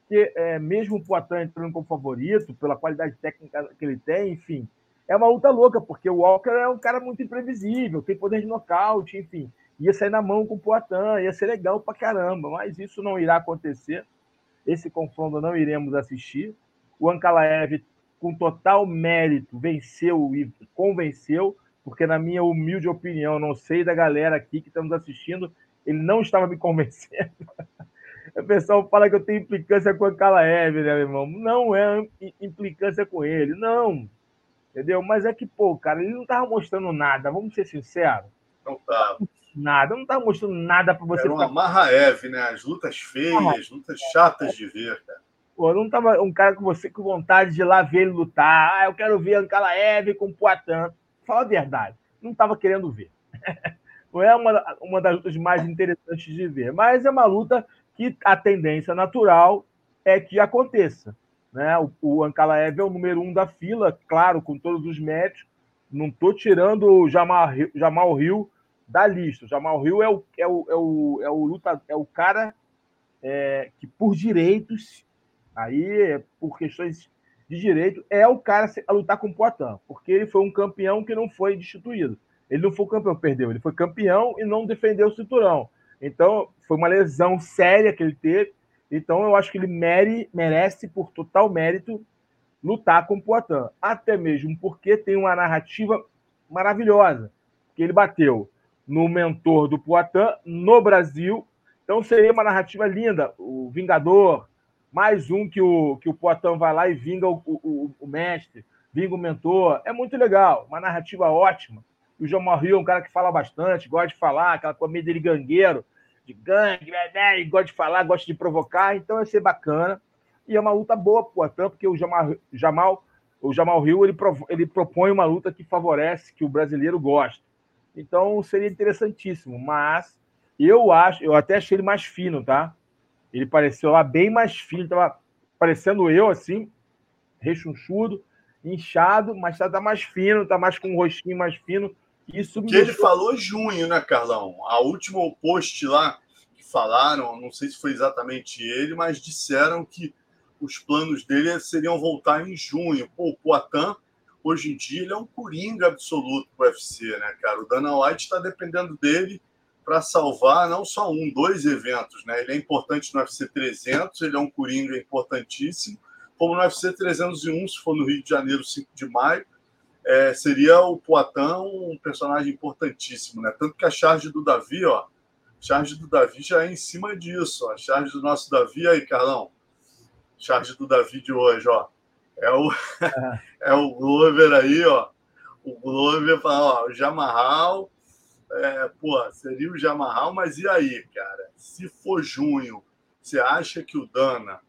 Speaker 3: Porque é, mesmo o Poitin entrando como favorito, pela qualidade técnica que ele tem, enfim, é uma luta louca, porque o Walker é um cara muito imprevisível, tem poder de nocaute, enfim. Ia sair na mão com o Poitin, ia ser legal pra caramba, mas isso não irá acontecer. Esse confronto não iremos assistir. O Ankalaev, com total mérito, venceu e convenceu, porque, na minha humilde opinião, não sei da galera aqui que estamos assistindo, ele não estava me convencendo. O pessoal fala que eu tenho implicância com o Ankalaev, né, meu irmão? Não é implicância com ele, não Entendeu? Mas é que, pô, cara, ele não tava mostrando nada, vamos ser sinceros.
Speaker 2: Não tava.
Speaker 3: Nada, não tava mostrando nada para você.
Speaker 2: Era uma ficar... Eve, né? As lutas feias, lutas chatas de ver, cara.
Speaker 3: Pô, não tava um cara com você com vontade de ir lá ver ele lutar. Ah, eu quero ver Eve com Poitin. Fala a verdade, não tava querendo ver. Não é uma, uma das lutas mais interessantes de ver, mas é uma luta que a tendência natural é que aconteça. Né? O, o Ankalaev é o número um da fila, claro, com todos os méritos. Não estou tirando o Jamal, Jamal Rio da lista. O Jamal Rio é o, é o, é o, é o, luta, é o cara é, que, por direitos, aí, por questões de direito, é o cara a lutar com o Poitin, porque ele foi um campeão que não foi destituído. Ele não foi campeão, perdeu, ele foi campeão e não defendeu o cinturão. Então, foi uma lesão séria que ele teve então, eu acho que ele mere, merece, por total mérito, lutar com o Poitin. Até mesmo porque tem uma narrativa maravilhosa. Que ele bateu no mentor do Poitin no Brasil. Então, seria uma narrativa linda. O Vingador, mais um que o, que o Poitin vai lá e vinga o, o, o mestre, vinga o mentor. É muito legal. Uma narrativa ótima. O João Morril é um cara que fala bastante, gosta de falar, aquela coisa dele gangueiro de gangue, né, né, gosta de falar, gosta de provocar, então vai ser bacana. E é uma luta boa pro Atan, porque o Jamal, Jamal, o Jamal Hill ele, ele propõe uma luta que favorece, que o brasileiro gosta. Então seria interessantíssimo, mas eu acho, eu até achei ele mais fino, tá? Ele pareceu lá bem mais fino, tava parecendo eu assim, rechonchudo, inchado, mas tá, tá mais fino, tá mais com um rostinho mais fino
Speaker 2: isso que ele falou junho, né, Carlão? A última post lá que falaram, não sei se foi exatamente ele, mas disseram que os planos dele seriam voltar em junho. Pô, o Poitin, hoje em dia, ele é um coringa absoluto para o UFC, né, cara? O Dana White está dependendo dele para salvar não só um, dois eventos, né? Ele é importante no UFC 300, ele é um coringa importantíssimo, como no UFC 301, se for no Rio de Janeiro, 5 de maio é, seria o Poitin um personagem importantíssimo, né? Tanto que a charge do Davi, ó, charge do Davi já é em cima disso, ó. A charge do nosso Davi aí, Carlão. Charge do Davi de hoje, ó. É o, é. é o Glover aí, ó. O Glover fala, ó, o Jamarral, é, pô, seria o Jamarral, mas e aí, cara? Se for junho, você acha que o Dana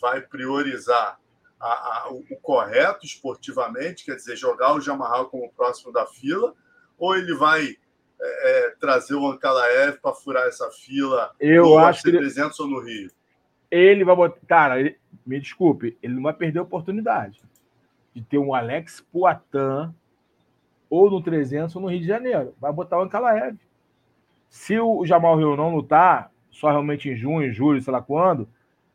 Speaker 2: vai priorizar a, a, o, o, correto esportivamente, quer dizer, jogar o Jamarral como próximo da fila, ou ele vai é, é trazer o Ankalaev para furar essa fila
Speaker 3: Eu no acho que
Speaker 2: 300 ou no Rio?
Speaker 3: Ele vai botar. Cara, ele, me desculpe, ele não vai perder a oportunidade de ter um Alex Poitin ou no 300 ou no Rio de Janeiro. Vai botar o Ankalaev. Se o Jamal Rio não lutar, só realmente em junho, julho, sei lá quando,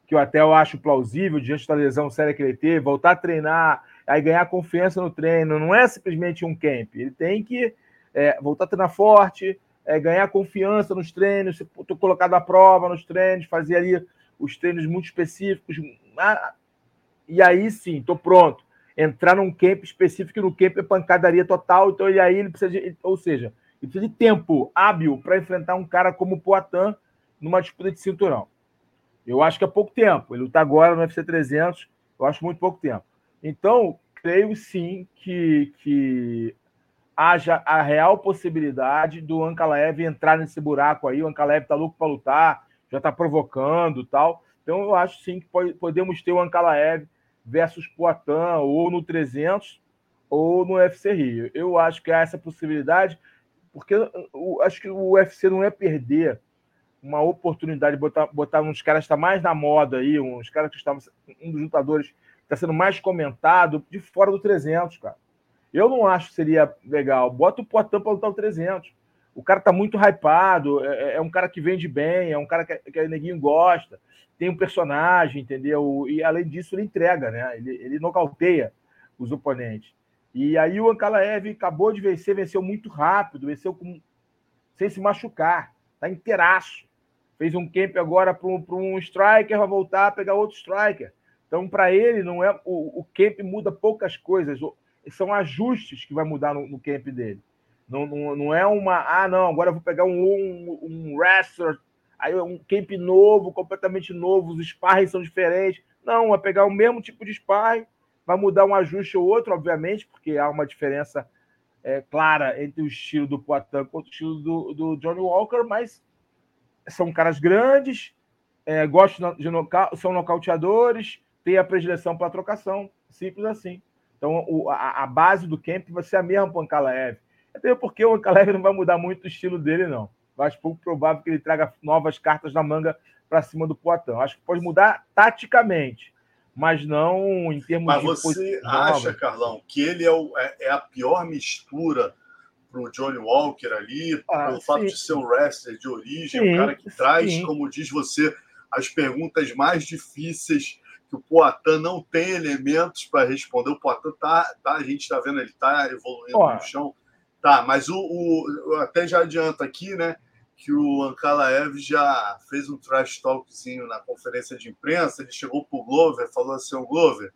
Speaker 3: que eu até eu acho plausível, diante da lesão séria que ele teve, voltar a treinar, aí ganhar confiança no treino. Não é simplesmente um camp. Ele tem que é, voltar a treinar forte, é, ganhar confiança nos treinos, ser colocado à prova nos treinos, fazer ali os treinos muito específicos. Ah, e aí sim, estou pronto. Entrar num camp específico, no camp é pancadaria total, então e aí ele precisa de, ou seja, ele precisa de tempo hábil para enfrentar um cara como o Poitin numa disputa de cinturão. Eu acho que é pouco tempo. Ele luta agora no UFC 300, eu acho muito pouco tempo. Então, creio sim que, que haja a real possibilidade do Ankalaev entrar nesse buraco aí. O Ankalaev tá louco para lutar, já está provocando tal. Então eu acho sim que pode, podemos ter o Ankalaev versus Poitin ou no 300 ou no UFC Rio. Eu acho que há essa possibilidade, porque eu acho que o UFC não é perder uma oportunidade de botar, botar uns caras que está mais na moda aí, uns caras que estavam um dos lutadores está sendo mais comentado de fora do 300, cara. Eu não acho que seria legal. Bota o Poitin para lutar o 300. O cara tá muito hypado, é, é, é, um cara que vende bem, é um cara que, que neguinho gosta, tem um personagem, entendeu? E além disso, ele entrega, né? Ele, ele nocauteia os oponentes. E aí o Ankalaev acabou de vencer, venceu muito rápido, venceu com, sem se machucar, tá inteiraço. Fez um camp agora para um, um striker, vai voltar a pegar outro striker. Então, para ele, não é o, o camp muda poucas coisas são ajustes que vai mudar no, no camp dele. Não, não, não, é uma, ah, não, agora eu vou pegar um, um, um wrestler, aí um camp novo, completamente novo, os sparring são diferentes. Não, vai pegar o mesmo tipo de sparring, vai mudar um ajuste ou outro, obviamente, porque há uma diferença é, clara entre o estilo do Poitin e o estilo do, do Johnny Walker, mas são caras grandes, é, gostam de noca são nocauteadores, têm a predileção para trocação, simples assim. Então, o, a, a, base do camp vai ser a mesma o Ankalaev. Até porque o Ankalaev não vai mudar muito o estilo dele, não. Eu acho pouco provável que ele traga novas cartas na manga para cima do Poitin. Acho que pode mudar taticamente, mas não em termos
Speaker 2: mas de. Mas você acha, Carlão, que ele é, o, é, é a pior mistura para o Johnny Walker ali, ah, pelo sim. fato de ser um wrestler de origem, sim, um cara que traz, sim. como diz você, as perguntas mais difíceis que o Poitin não tem elementos para responder. O Poitin tá, tá, a gente está vendo, ele está evoluindo no chão. Tá, mas o, o, até já adianto aqui, né? Que o Ankalaev já fez um trash talkzinho na conferência de imprensa. Ele chegou para o Glover, falou assim: o Glover,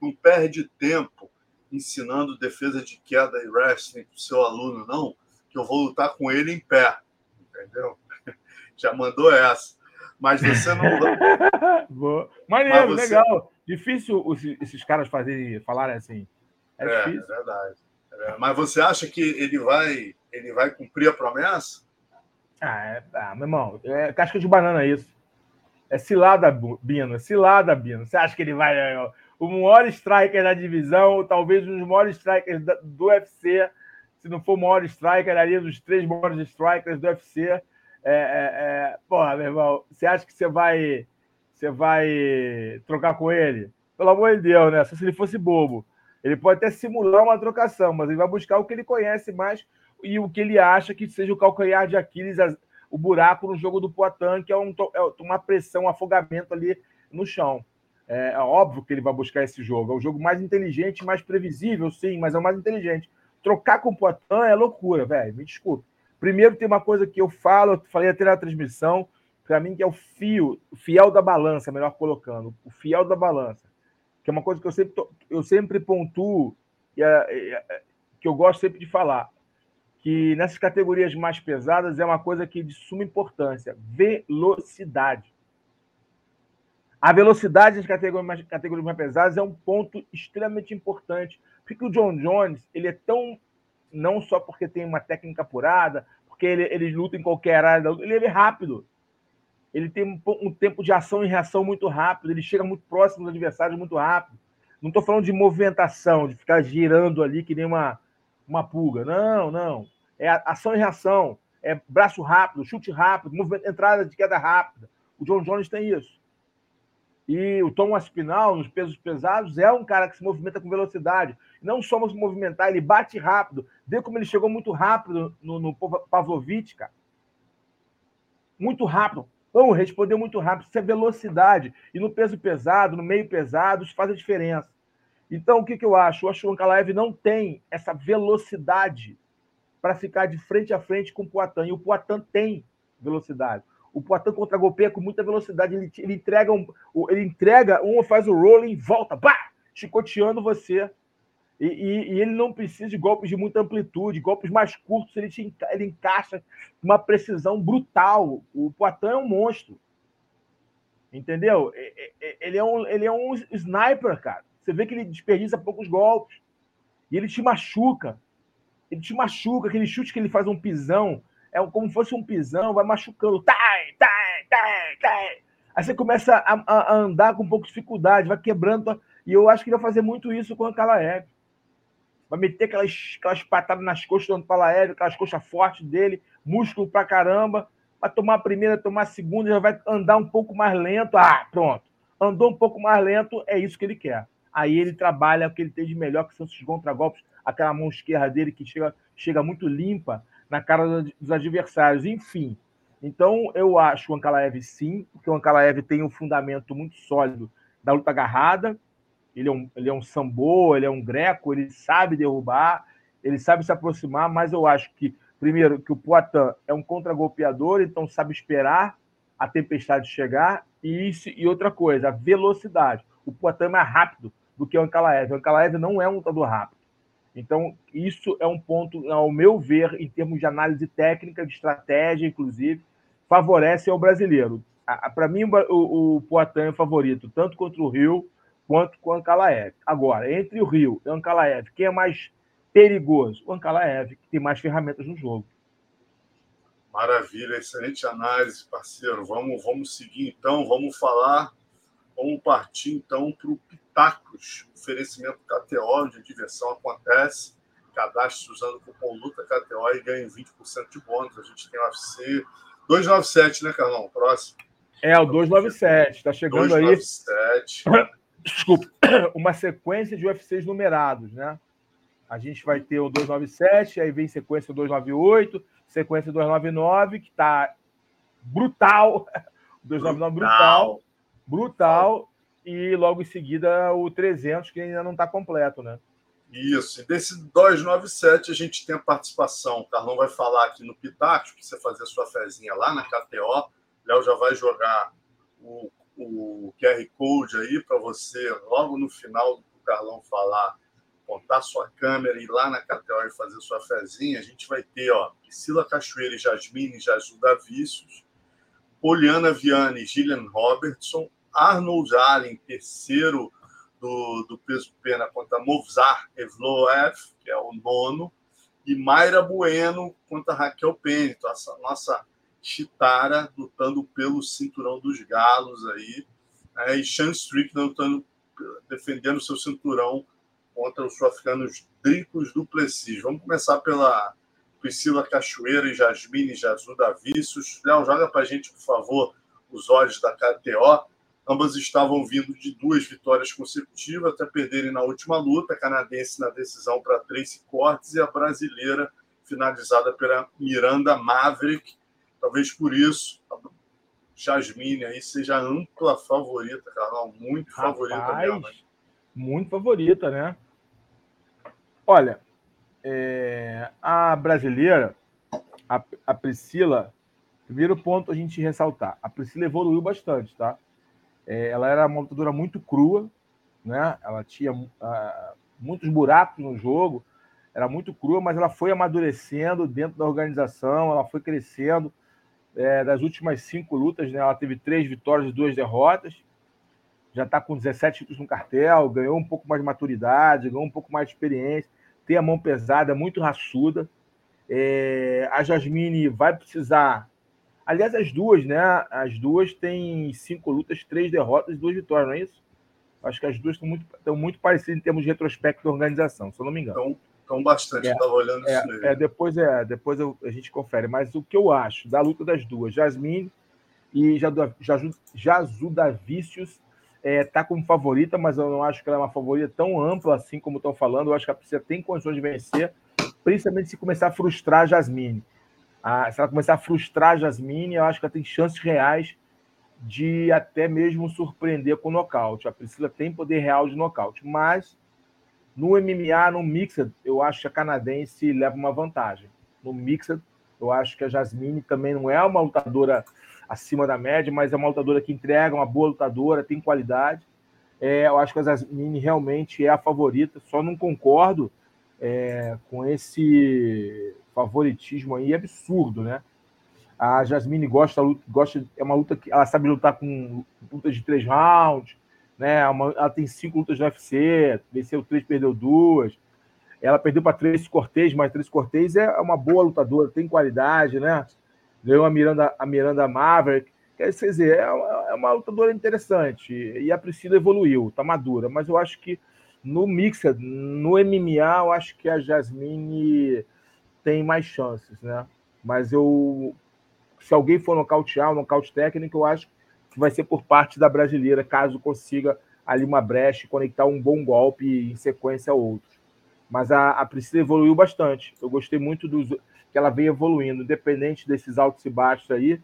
Speaker 2: não perde tempo ensinando defesa de queda e wrestling para o seu aluno, não, que eu vou lutar com ele em pé. Entendeu? Já mandou essa mas você não.
Speaker 3: Boa. Maneiro, você... legal. Difícil esses caras fazerem, falarem assim. É, é difícil.
Speaker 2: É verdade. É Mas você acha que ele vai, ele vai cumprir a promessa?
Speaker 3: Ah, é, ah, meu irmão, é casca de banana isso. É cilada, Bino, cilada, Bino. Você acha que ele vai. É, o maior striker da divisão, talvez um dos maiores strikers do UFC, se não for o maior striker, ali dos três maiores strikers do UFC é, é, é, porra, meu irmão, você acha que você vai, você vai trocar com ele? Pelo amor de Deus, né? Só se ele fosse bobo. Ele pode até simular uma trocação, mas ele vai buscar o que ele conhece mais e o que ele acha que seja o calcanhar de Aquiles, o buraco no jogo do Poitin, que é, um, é uma pressão, um afogamento ali no chão. É, é, óbvio que ele vai buscar esse jogo. É o jogo mais inteligente, mais previsível, sim, mas é o mais inteligente. Trocar com o Poitin é loucura, velho. Me desculpe. Primeiro, tem uma coisa que eu falo, eu falei até na transmissão, para mim, que é o fio, o fiel da balança, melhor colocando, o fiel da balança, que é uma coisa que eu sempre, eu sempre pontuo, e, é, que eu gosto sempre de falar, que nessas categorias mais pesadas é uma coisa que é de suma importância: velocidade. A velocidade das categorias mais, categorias mais pesadas é um ponto extremamente importante. Porque o John Jones ele é tão não só porque tem uma técnica apurada, porque ele, ele luta em qualquer área, ele é rápido. Ele tem um, um tempo de ação e reação muito rápido, ele chega muito próximo dos adversários muito rápido. Não estou falando de movimentação, de ficar girando ali que nem uma, uma pulga. Não, não. É ação e reação. É braço rápido, chute rápido, entrada de queda rápida. O John Jones tem isso. E o Tom Aspinal, nos pesos pesados, é um cara que se movimenta com velocidade. Não só movimentar, ele bate rápido. Vê como ele chegou muito rápido no, no Pavlovich, cara. Muito rápido. Vamos responder muito rápido. Isso é velocidade. E no peso pesado, no meio pesado, isso faz a diferença. Então, o que, que eu acho? Eu acho que o Ankalaev não tem essa velocidade para ficar de frente a frente com o Poitin. E o Poitin tem velocidade. O Poitin contra-golpeia com muita velocidade. Ele, ele, entrega um, ele entrega, um faz o rolling, volta, pá, chicoteando você. E, e, e, ele não precisa de golpes de muita amplitude, golpes mais curtos, ele, te, ele encaixa uma precisão brutal. O Poitin é um monstro. Entendeu? Ele é, um, ele é um sniper, cara. Você vê que ele desperdiça poucos golpes. E ele te machuca. ele te machuca, aquele chute que ele faz um pisão, é como se fosse um pisão, vai machucando. Tai, tai, tai, tai. Aí você começa a, a, andar com um pouco de dificuldade, vai quebrando. E eu acho que ele vai fazer muito isso com o Calaeb. Vai meter aquelas, aquelas patadas nas coxas do Calaeb, aquelas coxas fortes dele, músculo pra caramba. Vai tomar a primeira, tomar a segunda, já vai andar um pouco mais lento. Ah, pronto. Andou um pouco mais lento, é isso que ele quer. Aí ele trabalha o que ele tem de melhor, que são esses contragolpes, aquela mão esquerda dele que chega, chega muito limpa na cara dos adversários. Enfim, então, eu acho o Ankalaev sim, porque o Ankalaev tem um fundamento muito sólido da luta agarrada. Ele é um, ele é um sambo, ele é um greco, ele sabe derrubar, ele sabe se aproximar, mas eu acho que, primeiro, que o Poitin é um contragolpeador, então sabe esperar a tempestade chegar, e, isso, e outra coisa, a velocidade. O Poitin é mais rápido do que o Ankalaev. O Ankalaev não é um lutador rápido. Então, isso é um ponto, ao meu ver, em termos de análise técnica, de estratégia, inclusive, favorece ao brasileiro. Para mim, o, o Poitin é favorito, tanto contra o Rio quanto com o Ankalaev. Agora, entre o Rio e o Ankalaev, quem é mais perigoso? O Ankalaev, que tem mais ferramentas no jogo.
Speaker 2: Maravilha, excelente análise, parceiro. Vamos, vamos seguir então, vamos falar, vamos partir então para o Pitacos, oferecimento KTO, onde a diversão acontece. Cadastre usando o cupom Luta KTO e ganhe 20% de bônus. A gente tem o UFC 297, né, Carlão? Próximo.
Speaker 3: É, o 297. Está chegando 297. aí. Desculpa. Uma sequência de UFCs numerados, né? A gente vai ter o 297, aí vem sequência 298, sequência 299, que está brutal. 299 brutal. Brutal. E logo em seguida o 300, que ainda não está completo, né?
Speaker 2: Isso, e desse 297 a gente tem a participação. O Carlão vai falar aqui no Pitacho, que você fazer a sua fezinha lá na KTO. Léo já vai jogar o, o QR Code aí para você, logo no final do Carlão falar, apontar sua câmera e ir lá na e fazer sua fezinha. A gente vai ter, ó, Priscila Cachoeira e Jasmine Jajuda Vícios, Poliana Viane e Gillian Robertson, Arnold Allen, terceiro do, do peso pena contra Movzar Evloev, que é o nono, e Mayra Bueno contra Raquel Pênito, essa nossa Chitara lutando pelo cinturão dos galos aí, né? e Sean Strickland lutando, defendendo seu cinturão contra os sul-africanos Dricos do Plessis. Vamos começar pela Priscila Cachoeira e Jasmine Jazuda Vícios. Léo, joga para a gente, por favor, os olhos da KTO. Ambas estavam vindo de duas vitórias consecutivas, até perderem na última luta, a canadense na decisão para três cortes e a brasileira finalizada pela Miranda Maverick. Talvez por isso a Jasmine aí seja ampla favorita, Carlão, muito Rapaz, favorita mesmo.
Speaker 3: Muito favorita, né? Olha, é, a brasileira, a, a Priscila, primeiro ponto a gente ressaltar, a Priscila evoluiu bastante, tá? É, ela era uma lutadora muito crua, né? Ela tinha uh, muitos buracos no jogo, era muito crua, mas ela foi amadurecendo dentro da organização, ela foi crescendo. É, das últimas cinco lutas, né, ela teve três vitórias e duas derrotas. Já está com 17 títulos no cartel, ganhou um pouco mais de maturidade, ganhou um pouco mais de experiência, tem a mão pesada, muito raçuda. É, a Jasmine vai precisar Aliás, as duas, né? As duas têm cinco lutas, três derrotas e duas vitórias, não é isso? Acho que as duas estão muito, estão muito parecidas em termos de retrospecto da organização, se eu não me engano.
Speaker 2: Estão, bastante, é, estava olhando
Speaker 3: é, isso é, depois é, depois eu, a gente confere. Mas o que eu acho da luta das duas, Jasmine e Jazuda Vícios é, tá como favorita, mas eu não acho que ela é uma favorita tão ampla assim como estão falando. Eu acho que a Priscila tem condições de vencer, principalmente se começar a frustrar a Jasmine a, se ela começar a frustrar a Jasmine, eu acho que ela tem chances reais de até mesmo surpreender com o nocaute. A Priscila tem poder real de nocaute, mas no MMA, no Mixed, eu acho que a canadense leva uma vantagem. No Mixed, eu acho que a Jasmine também não é uma lutadora acima da média, mas é uma lutadora que entrega, uma boa lutadora, tem qualidade. É, eu acho que a Jasmine realmente é a favorita, só não concordo é, com esse favoritismo aí absurdo, né? A Jasmine gosta, gosta, é uma luta que ela sabe lutar com lutas de três rounds, né? Ela tem cinco lutas no UFC, venceu três, perdeu duas. Ela perdeu para Tracy Cortez, mas Tracy Cortez é uma boa lutadora, tem qualidade, né? Ganhou a Miranda, a Miranda Maverick. Quer dizer, é uma, é uma lutadora interessante. E a Priscila evoluiu, tá madura. Mas eu acho que no Mixed, no MMA, eu acho que a Jasmine tem mais chances, né? Mas eu. Se alguém for nocautear, um nocaute técnico, eu acho que vai ser por parte da brasileira, caso consiga ali uma brecha e conectar um bom golpe em sequência a outro. Mas a, a Priscila evoluiu bastante. Eu gostei muito dos que ela vem evoluindo, independente desses altos e baixos aí,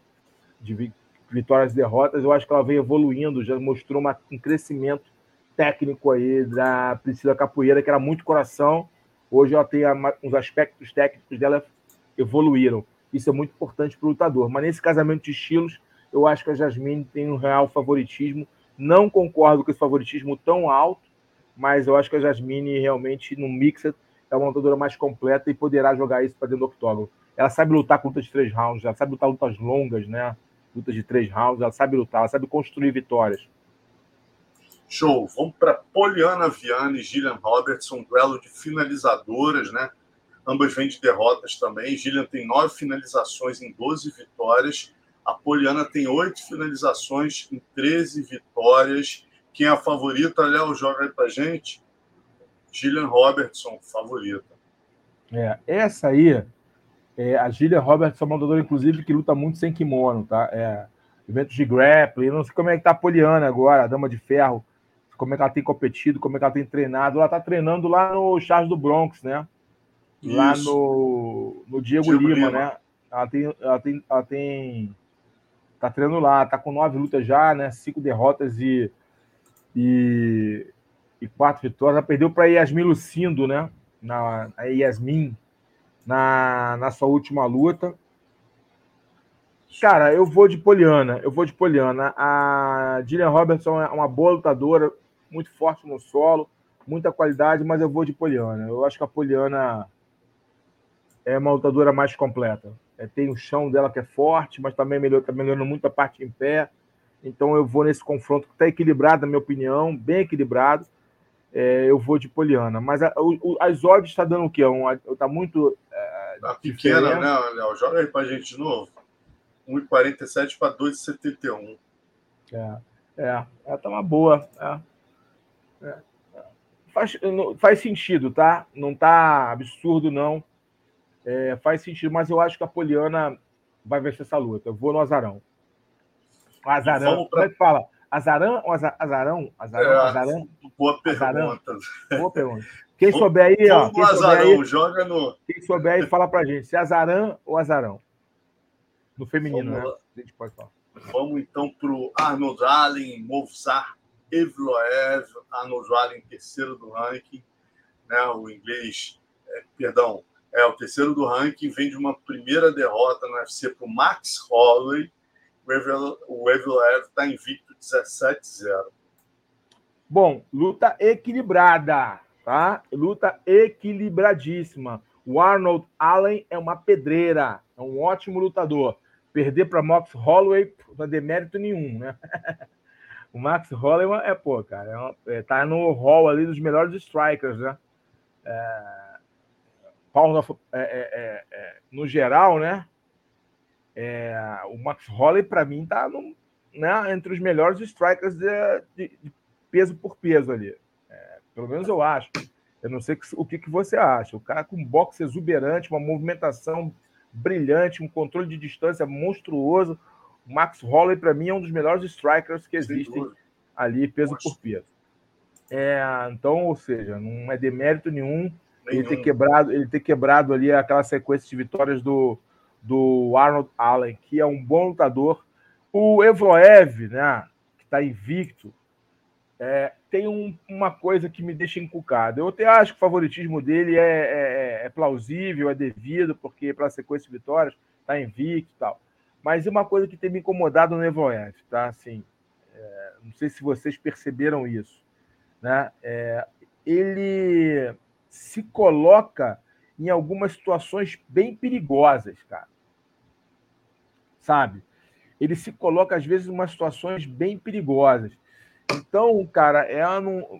Speaker 3: de vitórias e derrotas, eu acho que ela vem evoluindo, já mostrou uma, um crescimento técnico aí da Priscila Capoeira, que era muito coração. Hoje ela tem os aspectos técnicos dela evoluíram. Isso é muito importante para o lutador. Mas nesse casamento de estilos, eu acho que a Jasmine tem um real favoritismo. Não concordo com esse favoritismo tão alto, mas eu acho que a Jasmine realmente, no Mixed, é uma lutadora mais completa e poderá jogar isso para dentro do octógono. Ela sabe lutar com lutas de três rounds, ela sabe lutar lutas longas, né? Lutas de três rounds, ela sabe lutar, ela sabe construir vitórias.
Speaker 2: Show. Vamos para Poliana Viane e Gillian Robertson, duelo de finalizadoras, né? Ambas vêm de derrotas também. Gillian tem nove finalizações em 12 vitórias. A Poliana tem oito finalizações em 13 vitórias. Quem é a favorita, Léo, joga aí pra gente. Gillian Robertson, favorita.
Speaker 3: É, essa aí, é, a Gillian Robertson é uma lutadora, inclusive, que luta muito sem kimono, tá? É, eventos de grappling, não sei como é que tá a Poliana agora, a Dama de Ferro, como é que ela tem competido, como é que ela tem treinado. Ela tá treinando lá no Charles do Bronx, né? Isso. Lá no, no Diego, Diego Lima, Lima, né? Ela tem, ela tem, ela tem, tá treinando lá, tá com nove lutas já, né? Cinco derrotas e, e e quatro vitórias. Ela perdeu para Yasmin Lucindo, né? Na, a Yasmin, na, na sua última luta. Cara, eu vou de Poliana. Eu vou de Poliana. A Gillian Robertson é uma boa lutadora, muito forte no solo, muita qualidade, mas eu vou de Poliana. Eu acho que a Poliana é uma lutadora mais completa. É, tem o chão dela que é forte, mas também melhor, tá melhorando muito a parte em pé. Então eu vou nesse confronto que está equilibrado, na minha opinião, bem equilibrado é, eu vou de Poliana. Mas a, o, as odds está dando o quê? Um, tá muito.
Speaker 2: É, tá pequena, né, Léo? Joga aí para a gente de novo. 1,47 para 2,71.
Speaker 3: É, é, é, tá uma boa. É. É. Faz, faz sentido, tá? Não tá absurdo, não. É, faz sentido, mas eu acho que a Poliana vai vencer essa luta. Eu vou no Azarão. O Azarão, pra... como é que fala? Azarão ou Azarão? Azarão? É, Azarão?
Speaker 2: Boa pergunta.
Speaker 3: Boa pergunta. Quem souber aí, ó. Quem Azarão,
Speaker 2: aí, joga no.
Speaker 3: Quem souber aí, fala pra gente. Se é Azarão ou Azarão? No feminino, Vamos né? A gente pode falar.
Speaker 2: Vamos então pro Arnold Allen, Movsar Evloev. Arnold Allen, terceiro do ranking. Né, o inglês, é, perdão, é o terceiro do ranking. Vem de uma primeira derrota no UFC para o Max Holloway o Evil está invicto 17-0.
Speaker 3: Bom, luta equilibrada, tá? Luta equilibradíssima. O Arnold Allen é uma pedreira, é um ótimo lutador. Perder para Max Holloway não é demérito nenhum, né? o Max Holloway é, pô, cara, é uma, é, tá no hall ali dos melhores strikers, né? É, é, é, é, no geral, né? É, o Max Holloway, para mim, está né, entre os melhores strikers de, de, de peso por peso ali. É, pelo menos eu acho. Eu não sei o que, que você acha. O cara com um boxe exuberante, uma movimentação brilhante, um controle de distância monstruoso. O Max Holloway, para mim, é um dos melhores strikers que existem ali, peso Nossa. por peso. É, então, ou seja, não é demérito nenhum. Ele ter quebrado, ele ter quebrado ali aquela sequência de vitórias do, do Arnold Allen, que é um bom lutador. O Evloev, né, que está invicto, é, tem um, uma coisa que me deixa encucado. Eu até acho que o favoritismo dele é, é, é plausível, é devido, porque para sequência de vitórias está invicto e tal. Mas uma coisa que tem me incomodado no Evloev, tá? Assim, é, não sei se vocês perceberam isso, né? É, ele se coloca em algumas situações bem perigosas, cara. Sabe? Ele se coloca, às vezes, em umas situações bem perigosas. Então, cara, é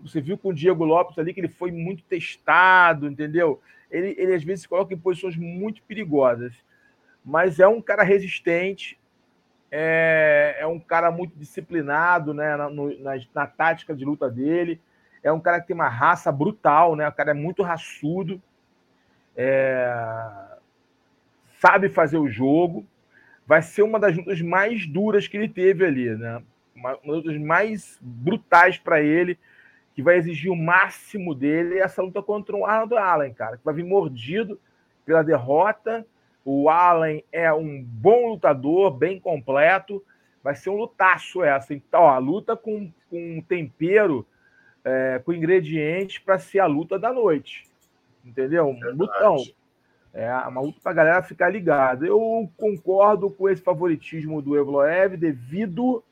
Speaker 3: você viu com o Diego Lopes ali que ele foi muito testado, entendeu? Ele, ele às vezes se coloca em posições muito perigosas, mas é um cara resistente, é, é um cara muito disciplinado né, na, no, na, na, tática de luta dele, é um cara que tem uma raça brutal, né? O cara é muito raçudo, é, sabe fazer o jogo, vai ser uma das lutas mais duras que ele teve ali, né? Uma, uma das lutas mais brutais para ele, que vai exigir o máximo dele, é essa luta contra o Arnold Allen, cara, que vai vir mordido pela derrota. O Allen é um bom lutador, bem completo, vai ser um lutaço essa. Então, ó, a luta com, com tempero, é, com ingredientes para ser a luta da noite. Entendeu? Um lutão. É uma luta para a galera ficar ligada. Eu concordo com esse favoritismo do Evloev devido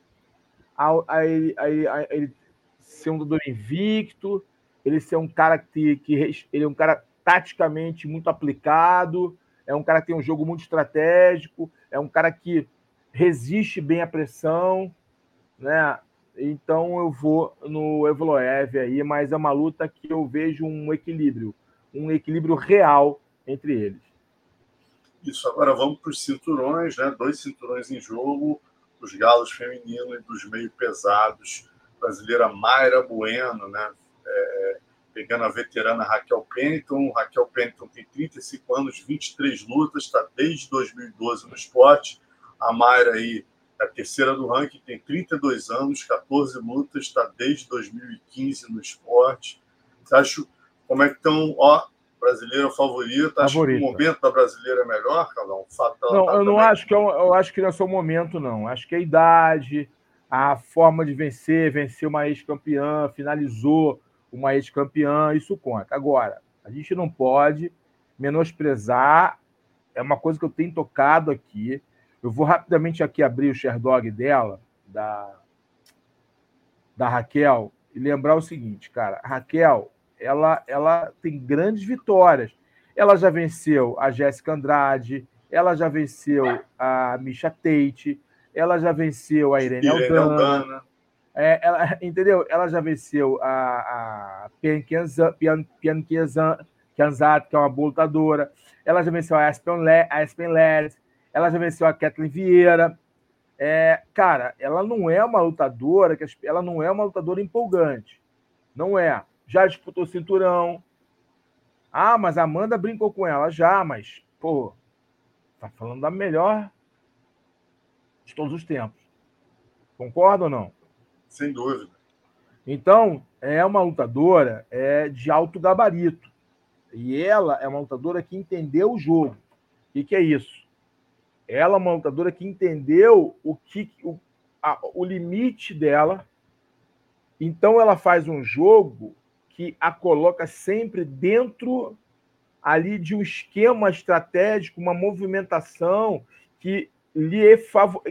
Speaker 3: a, a, ele, a, a, ele ser um lutador invicto, ele ser um cara que, que ele é um cara taticamente muito aplicado, é um cara que tem um jogo muito estratégico, é um cara que resiste bem à pressão, né? Então eu vou no Evloev aí, mas é uma luta que eu vejo um equilíbrio, um equilíbrio real entre eles.
Speaker 2: Isso, agora vamos para os cinturões, né? Dois cinturões em jogo, os galos femininos e dos meio pesados. Brasileira Mayra Bueno, né? É, pegando a veterana Raquel Pennington. Raquel Pennington tem 35 anos, 23 lutas, está desde 2012 no esporte. A Mayra aí é a terceira do ranking, tem 32 anos, 14 lutas, está desde 2015 no esporte. Você acha como é que estão, ó, brasileira favorita. Acho que o momento da brasileira é melhor, Carlão? O
Speaker 3: fato não, tá eu não acho que é eu, eu acho que não é só o momento, não. Acho que é a idade, a forma de vencer, venceu uma ex-campeã, finalizou uma ex-campeã, isso conta. Agora, a gente não pode menosprezar, é uma coisa que eu tenho tocado aqui. Eu vou rapidamente aqui abrir o Sherdog dela, da, da Raquel, e lembrar o seguinte, cara. Raquel, ela, ela tem grandes vitórias. Ela já venceu a Jéssica Andrade, ela já venceu a Misha Tate, ela já venceu a Irene, Irene Aldana. É, ela, entendeu? Ela já venceu a, a Pian Kianzat, que é uma boa lutadora. Ela já venceu a Aspen, Le, a Aspen Led. Ela já venceu a Kathleen Vieira. É, cara, ela não é uma lutadora, que ela não é uma lutadora empolgante. Não é já disputou cinturão. Ah, mas a Amanda brincou com ela já, mas, pô, tá falando da melhor de todos os tempos. Concorda ou não?
Speaker 2: Sem dúvida.
Speaker 3: Então, é uma lutadora é, de alto gabarito. E ela é uma lutadora que entendeu o jogo. O que, que é isso? Ela é uma lutadora que entendeu o que o, a, o limite dela. Então ela faz um jogo que a coloca sempre dentro ali de um esquema estratégico, uma movimentação que lhe é,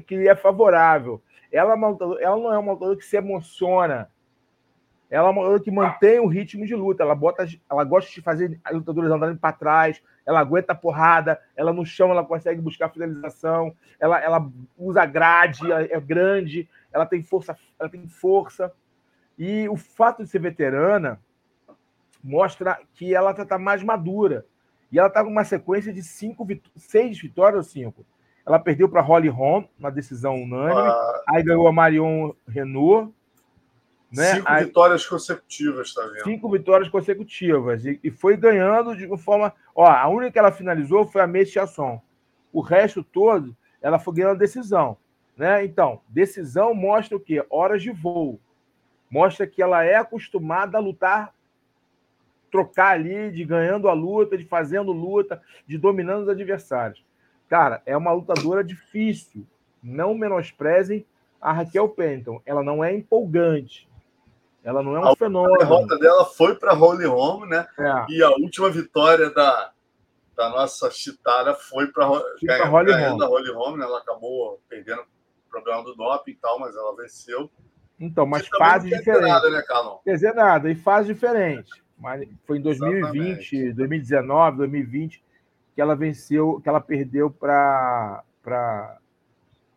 Speaker 3: que lhe é favorável. Ela, é ela não é uma lutadora que se emociona. Ela é uma lutadora que mantém o ritmo de luta. Ela, bota, ela gosta de fazer as lutadoras andarem para trás. Ela aguenta a porrada. Ela no chão ela consegue buscar finalização. Ela, ela usa grade, é grande. Ela tem força. Ela tem força. E o fato de ser veterana mostra que ela está mais madura. E ela está com uma sequência de cinco, seis vitórias ou cinco. Ela perdeu para Holly Holm na decisão unânime. Ah, aí ganhou a Marion Renault.
Speaker 2: Né? Cinco aí, vitórias consecutivas, tá vendo?
Speaker 3: Cinco vitórias consecutivas. E, e, foi ganhando de uma forma. Ó, a única que ela finalizou foi a Messi Chasson. O resto todo, ela foi ganhando decisão. Né? Então, decisão mostra o quê? Horas de voo. Mostra que ela é acostumada a lutar trocar ali, de ganhando a luta, de fazendo luta, de dominando os adversários. Cara, é uma lutadora difícil. Não menosprezem a Raquel Penton. Ela não é empolgante. Ela não é um a fenômeno. A
Speaker 2: derrota dela foi para Holy Home, né? É. E a última vitória da, da nossa chitada foi para Holy Home. Holy Home né? Ela acabou perdendo o problema do doping e tal, mas ela venceu.
Speaker 3: Então, mas fase diferente. Nada, né, Carlão? Quer dizer nada, e fase diferente. Mas foi em 2020, Exatamente. 2019, 2020 que ela venceu, que ela perdeu para para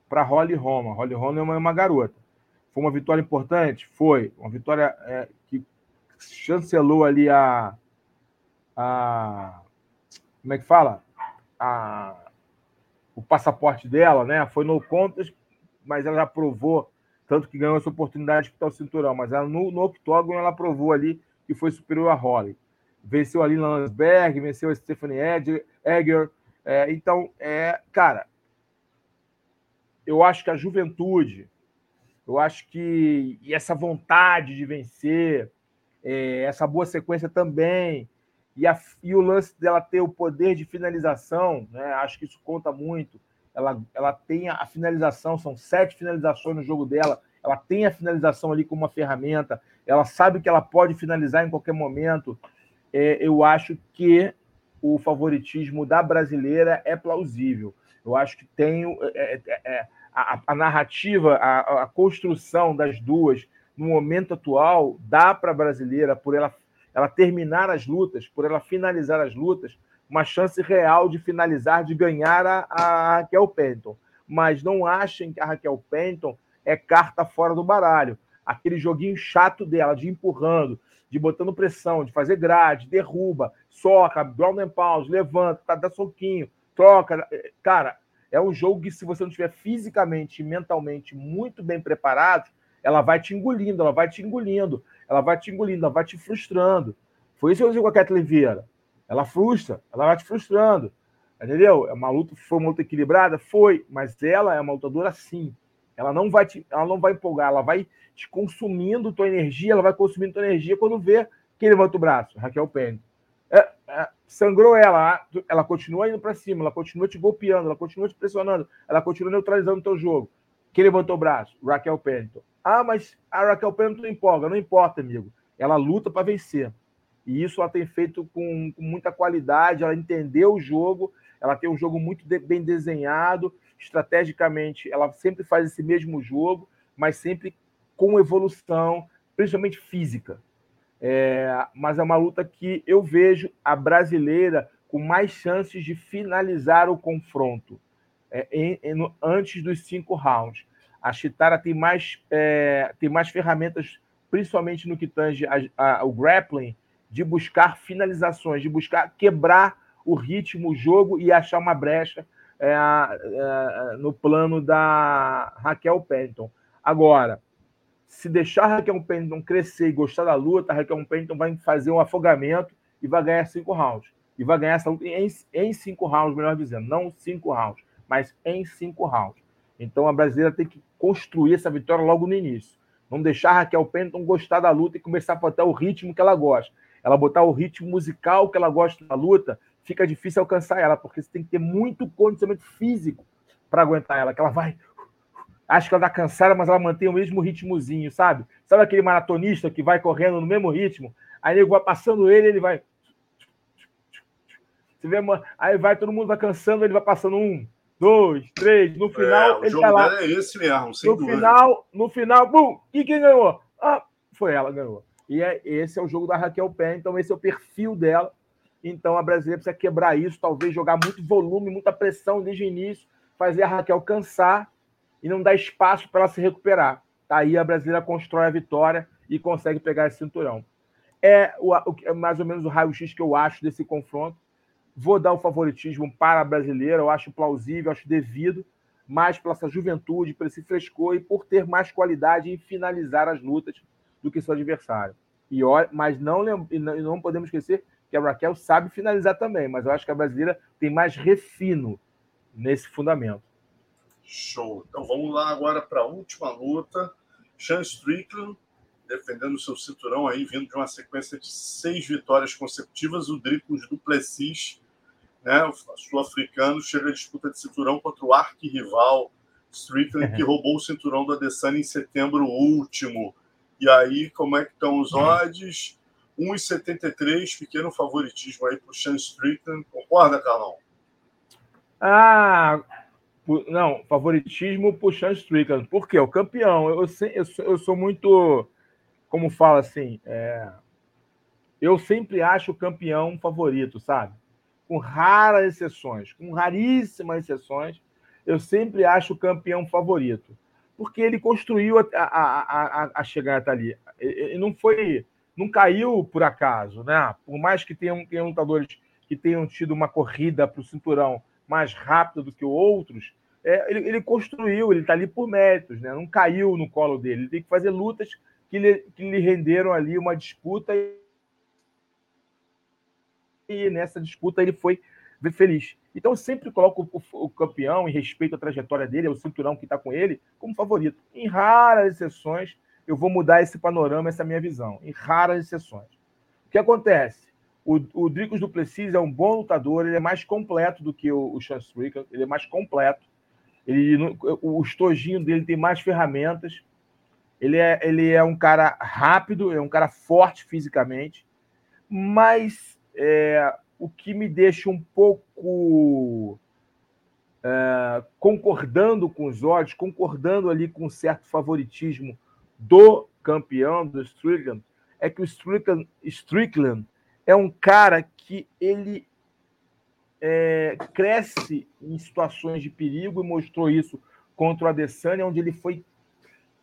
Speaker 3: para Holly Roma. Holly Roma é uma, uma garota. Foi uma vitória importante? Foi. Uma vitória é, que chancelou ali a, a. Como é que fala? A, o passaporte dela, né? Foi no contas, mas ela já provou, tanto que ganhou essa oportunidade de disputar o cinturão, mas ela no, no octógono ela provou ali que foi superior a Holly. Venceu ali Landsberg, venceu a Stephanie Egger. É, então, é, cara, eu acho que a juventude, eu acho que e essa vontade de vencer, é, essa boa sequência também, e, a, e, o lance dela ter o poder de finalização, né, acho que isso conta muito. Ela, ela tem a, finalização, são sete finalizações no jogo dela, ela tem a finalização ali como uma ferramenta, ela sabe que ela pode finalizar em qualquer momento. É, eu acho que o favoritismo da brasileira é plausível. Eu acho que tem é, é, é a, a, narrativa, a, a, construção das duas no momento atual dá para a brasileira, por ela, ela terminar as lutas, por ela finalizar as lutas, uma chance real de finalizar, de ganhar a, a Raquel Penton. Mas não achem que a Raquel Penton é carta fora do baralho. Aquele joguinho chato dela, de empurrando, de botando pressão, de fazer grade, derruba, soca, ground and pound, levanta, tá, dá soquinho, troca. Cara, é um jogo que, se você não estiver fisicamente e mentalmente muito bem preparado, ela vai te engolindo, ela vai te engolindo, ela vai te engolindo, ela vai te frustrando. Foi isso que eu disse com a Kathleen Vieira. Ela frustra, ela vai te frustrando. Entendeu? É uma luta, foi uma luta equilibrada? Foi, mas ela é uma lutadora sim. Ela não vai te, ela não vai empolgar, ela vai te consumindo tua energia, ela vai consumindo tua energia quando vê que levanta o braço, Raquel Penny. É, é, sangrou ela, ela continua indo para cima, ela continua te golpeando, ela continua te pressionando, ela continua neutralizando o teu jogo. Quem levantou o braço? Raquel Pennington. Ah, mas a Raquel Pennington empolga. Não importa, amigo. Ela luta para vencer. E isso ela tem feito com, com, muita qualidade, ela entendeu o jogo, ela tem um jogo muito de, bem desenhado, estrategicamente, ela sempre faz esse mesmo jogo, mas sempre com evolução, principalmente física. É, mas é uma luta que eu vejo a brasileira com mais chances de finalizar o confronto é, em, em, antes dos cinco rounds. A Chitara tem mais, é, tem mais ferramentas, principalmente no que tange a, a, o grappling, de buscar finalizações, de buscar quebrar o ritmo, o jogo e achar uma brecha é, é, no plano da Raquel Penton. Agora, se deixar Raquel Pennington crescer e gostar da luta, Raquel Pennington vai fazer um afogamento e vai ganhar cinco rounds. E vai ganhar essa luta em, em cinco rounds, melhor dizendo. Não cinco rounds, mas em cinco rounds. Então a brasileira tem que construir essa vitória logo no início. Não deixar Raquel Pennington gostar da luta e começar a botar o ritmo que ela gosta. Ela botar o ritmo musical que ela gosta da luta, fica difícil alcançar ela, porque você tem que ter muito condicionamento físico para aguentar ela, que ela vai acho que ela tá cansada, mas ela mantém o mesmo ritmozinho, sabe? Sabe aquele maratonista que vai correndo no mesmo ritmo? Aí ele vai passando ele, ele vai. Você vê, aí vai, todo mundo vai cansando, ele vai passando um, dois, três. No final,
Speaker 2: é, ele tá lá. É esse mesmo,
Speaker 3: no dúvida. final, no final, bum! E quem ganhou? Ah, foi ela, ganhou. E é, esse é o jogo da Raquel Pé, então esse é o perfil dela. Então a brasileira precisa quebrar isso, talvez jogar muito volume, muita pressão desde o início, fazer a Raquel cansar e não dá espaço para ela se recuperar. Aí a brasileira constrói a vitória e consegue pegar esse cinturão. É, o, é mais ou menos o raio-x que eu acho desse confronto. Vou dar o favoritismo para a brasileira, eu acho plausível, acho devido, mais pela essa juventude, por esse frescor e por ter mais qualidade em finalizar as lutas do que seu adversário. E, mas não, não podemos esquecer que a Raquel sabe finalizar também, mas eu acho que a brasileira tem mais refino nesse fundamento.
Speaker 2: Show. Então vamos lá agora para a última luta. Sean Strickland defendendo seu cinturão aí, vindo de uma sequência de seis vitórias consecutivas. O Dricos Duplessis, né, o sul-africano, chega à disputa de cinturão contra o arqui-rival Strickland, que roubou o cinturão do Adesanya em setembro último. E aí, como é que estão os odds? 1,73, pequeno favoritismo aí para o Sean Strickland. Concorda, Carlão?
Speaker 3: Ah, não, favoritismo pro Sean Strickland. Por quê? O campeão. Eu, eu, eu sou muito. Como fala assim? É, eu sempre acho o campeão favorito, sabe? Com raras exceções, com raríssimas exceções, eu sempre acho o campeão favorito. porque ele construiu a, a, a, a chegar até ali. Ele não foi, não caiu por acaso, né? Por mais que tenham, tenham lutadores que tenham tido uma corrida para o cinturão mais rápida do que outros, é, ele, ele, construiu, ele está ali por méritos, né? Não caiu no colo dele. Ele tem que fazer lutas que lhe, que lhe renderam ali uma disputa e nessa disputa ele foi feliz. Então, eu sempre coloco o, o, campeão, em respeito à trajetória dele, ao cinturão que está com ele, como favorito. Em raras exceções, eu vou mudar esse panorama, essa minha visão. Em raras exceções. O que acontece? O, o Dricos Duplessis é um bom lutador, ele é mais completo do que o, o Sean Strickland, ele é mais completo. Ele, o estojinho dele tem mais ferramentas. Ele é, ele é um cara rápido, é um cara forte fisicamente, mas é, o que me deixa um pouco é, concordando com os olhos, concordando ali com um certo favoritismo do campeão, do Strickland, é que o Strickland, Strickland é um cara que ele é, cresce em situações de perigo e mostrou isso contra o Adesanya, onde ele foi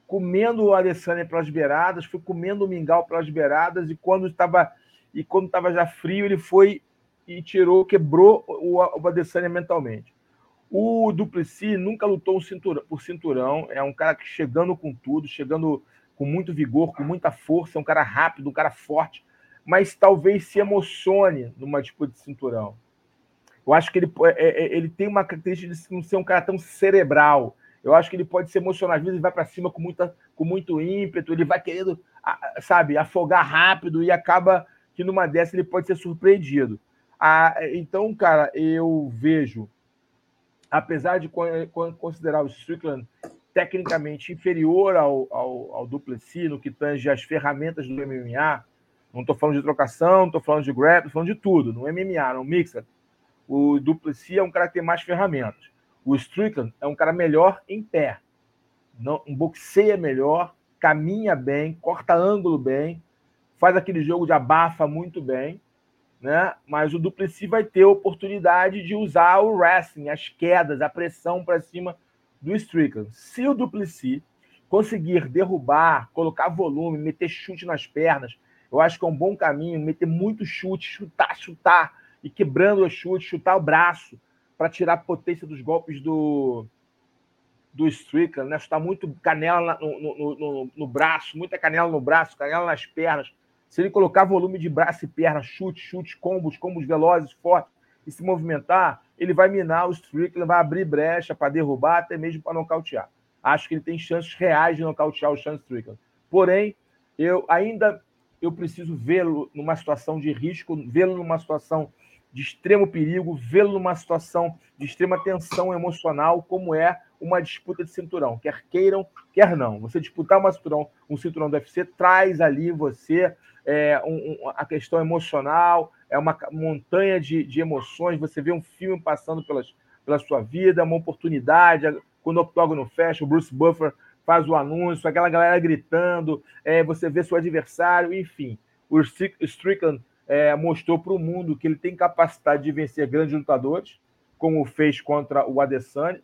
Speaker 3: comendo o Adesanya pelas beiradas, foi comendo o mingau pelas beiradas e quando estava e quando estava já frio ele foi e tirou, quebrou o, o Adesanya mentalmente. O Duplessis nunca lutou por cinturão, é um cara que chegando com tudo, chegando com muito vigor, com muita força, é um cara rápido, um cara forte, mas talvez se emocione numa disputa de cinturão. Eu acho que ele, é, é, ele tem uma característica de não ser um cara tão cerebral. Eu acho que ele pode se emocionar, às vezes ele vai para cima com, muita, com muito ímpeto, ele vai querendo, sabe, afogar rápido e acaba que numa dessa ele pode ser surpreendido. Ah, então, cara, eu vejo, apesar de considerar o Strickland tecnicamente inferior ao, ao, ao Duplessis no que tange as ferramentas do MMA, não estou falando de trocação, não estou falando de grab, estou falando de tudo. No MMA, no Mixer, o Duplessis é um cara que tem mais ferramentas. O Strickland é um cara melhor em pé. Não, um boxeia melhor, caminha bem, corta ângulo bem, faz aquele jogo de abafa muito bem né? Mas o Duplessis vai ter a oportunidade de usar o wrestling, as quedas, a pressão para cima do Strickland. Se o Duplessis conseguir derrubar, colocar volume, meter chute nas pernas, eu acho que é um bom caminho, meter muito chute, chutar, chutar e quebrando o chute, chutar o braço para tirar a potência dos golpes do do Strickland, né? Chutar muito canela no, no, no, no braço, muita canela no braço, canela nas pernas, se ele colocar volume de braço e perna, chute, chute, combos, combos velozes, fortes, e se movimentar, ele vai minar o Strickland, vai abrir brecha para derrubar, até mesmo para nocautear. Acho que ele tem chances reais de nocautear o Sean Strickland. Porém, eu ainda eu preciso vê-lo numa situação de risco, vê-lo numa situação de extremo perigo, vê-lo numa situação de extrema tensão emocional, como é uma disputa de cinturão, quer queiram, quer não. Você disputar uma cinturão, um cinturão do UFC traz ali você é, um, um, a questão emocional, é uma montanha de, de emoções. Você vê um filme passando pelas, pela sua vida, uma oportunidade. Quando o octógono fecha, o Bruce Buffer faz o anúncio, aquela galera gritando, é, você vê seu adversário, enfim. O Strickland é, mostrou para o mundo que ele tem capacidade de vencer grandes lutadores, como fez contra o Adesanya,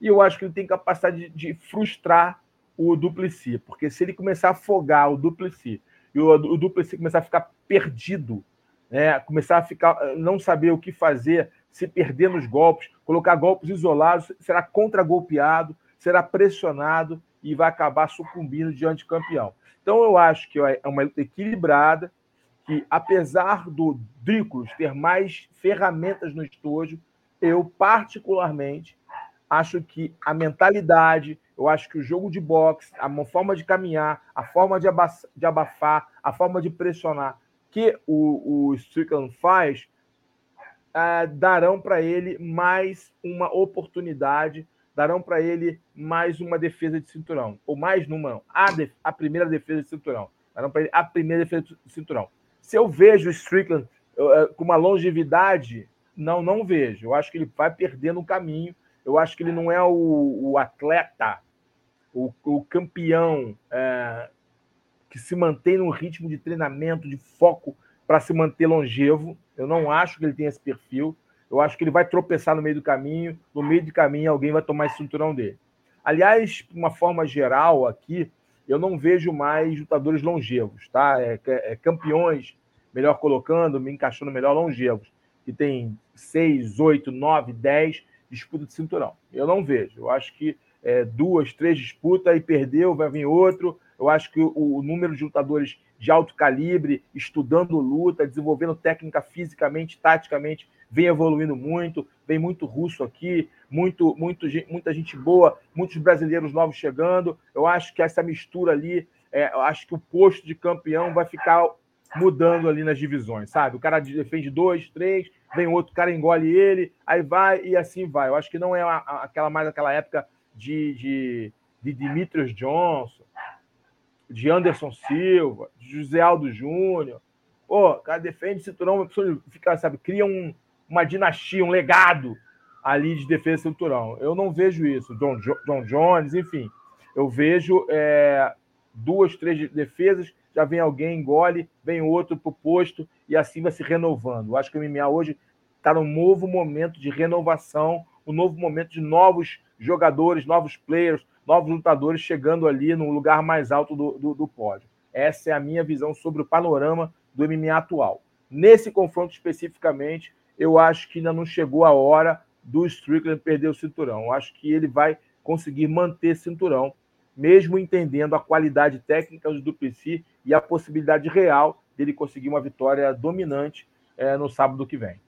Speaker 3: e eu acho que ele tem capacidade de, de frustrar o Duplessis, porque se ele começar a afogar o Duplessis e o, o Duplessis começar a ficar perdido, né? começar a ficar, não saber o que fazer, se perder nos golpes, colocar golpes isolados, será contra-golpeado, será pressionado e vai acabar sucumbindo diante do campeão. Então, eu acho que é uma luta equilibrada, que apesar do Drículos ter mais ferramentas no estojo, eu particularmente acho que a mentalidade, eu acho que o jogo de boxe, a forma de caminhar, a forma de, de abafar, a forma de pressionar que o, o Strickland faz, é, darão para ele mais uma oportunidade, darão para ele mais uma defesa de cinturão. Ou mais numa, def, a primeira defesa de cinturão. Darão para ele a primeira defesa de cinturão. Se eu vejo o Strickland uh, com uma longevidade, não, não vejo. Eu acho que ele vai perdendo o caminho eu acho que ele não é o, o atleta, o, o campeão é, que se mantém num ritmo de treinamento, de foco para se manter longevo. Eu não acho que ele tem esse perfil. Eu acho que ele vai tropeçar no meio do caminho. No meio do caminho, alguém vai tomar esse cinturão dele. Aliás, de uma forma geral aqui, eu não vejo mais lutadores longevos, tá? É, é, campeões, melhor colocando, me encaixando melhor, longevos, que tem seis, oito, nove, dez disputa de cinturão. Eu não vejo. Eu acho que é, duas, três disputas e perdeu, vai vir outro. Eu acho que o, o, número de lutadores de alto calibre, estudando luta, desenvolvendo técnica fisicamente, taticamente, vem evoluindo muito. Vem muito russo aqui, muito, muito, muita gente boa, muitos brasileiros novos chegando. Eu acho que essa mistura ali, é, eu acho que o posto de campeão vai ficar mudando ali nas divisões, sabe? O cara defende dois, três, vem outro cara engole ele, aí vai e assim vai. Eu acho que não é aquela mais aquela época de, de, de Dimitrios Johnson, de Anderson Silva, de José Aldo Júnior. Pô, o cara defende cinturão, fica, sabe, cria um, uma dinastia, um legado ali de defesa de cinturão. Eu não vejo isso. John, John Jones, enfim. Eu vejo é, duas, três defesas, já vem alguém, engole, vem outro para o posto e assim vai se renovando. Eu acho que o MMA hoje está num novo momento de renovação, um novo momento de novos jogadores, novos players, novos lutadores chegando ali no lugar mais alto do, do, do pódio. Essa é a minha visão sobre o panorama do MMA atual. Nesse confronto especificamente, eu acho que ainda não chegou a hora do Strickland perder o cinturão. Eu acho que ele vai conseguir manter cinturão, mesmo entendendo a qualidade técnica do Duplessis e a possibilidade real dele conseguir uma vitória dominante é, no sábado que vem.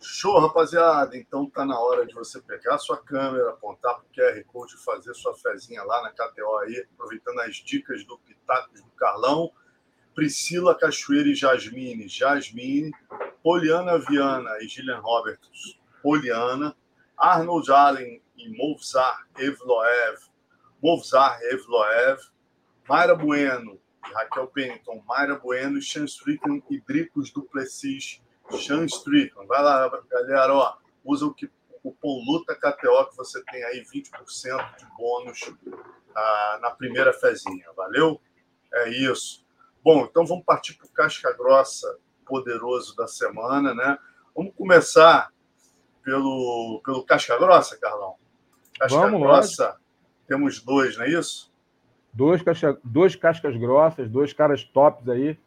Speaker 2: Show, rapaziada. Então tá na hora de você pegar sua câmera, apontar para o QR Code fazer sua fezinha lá na KTO aí, aproveitando as dicas do Pitacos do Carlão. Priscila Cachoeira e Jasmine, Jasmine. Poliana Viana e Gillian Roberts, Poliana. Arnold Allen e Movzar Evloev, Movzar Evloev. Mayra Bueno e Raquel Pennington, Mayra Bueno e Sean Strickland e Dricos Duplessis Sean Strickland. Vai lá, galera, ó, usa o cupom LUTAKTO que você tem aí 20% de bônus ah, na primeira fezinha, valeu? É isso. Bom, então vamos partir para o casca grossa poderoso da semana, né? Vamos começar pelo, pelo casca grossa, Carlão. Casca vamos, grossa, lógico. temos dois, não é isso?
Speaker 3: Dois, casca, dois cascas grossas, dois caras tops aí.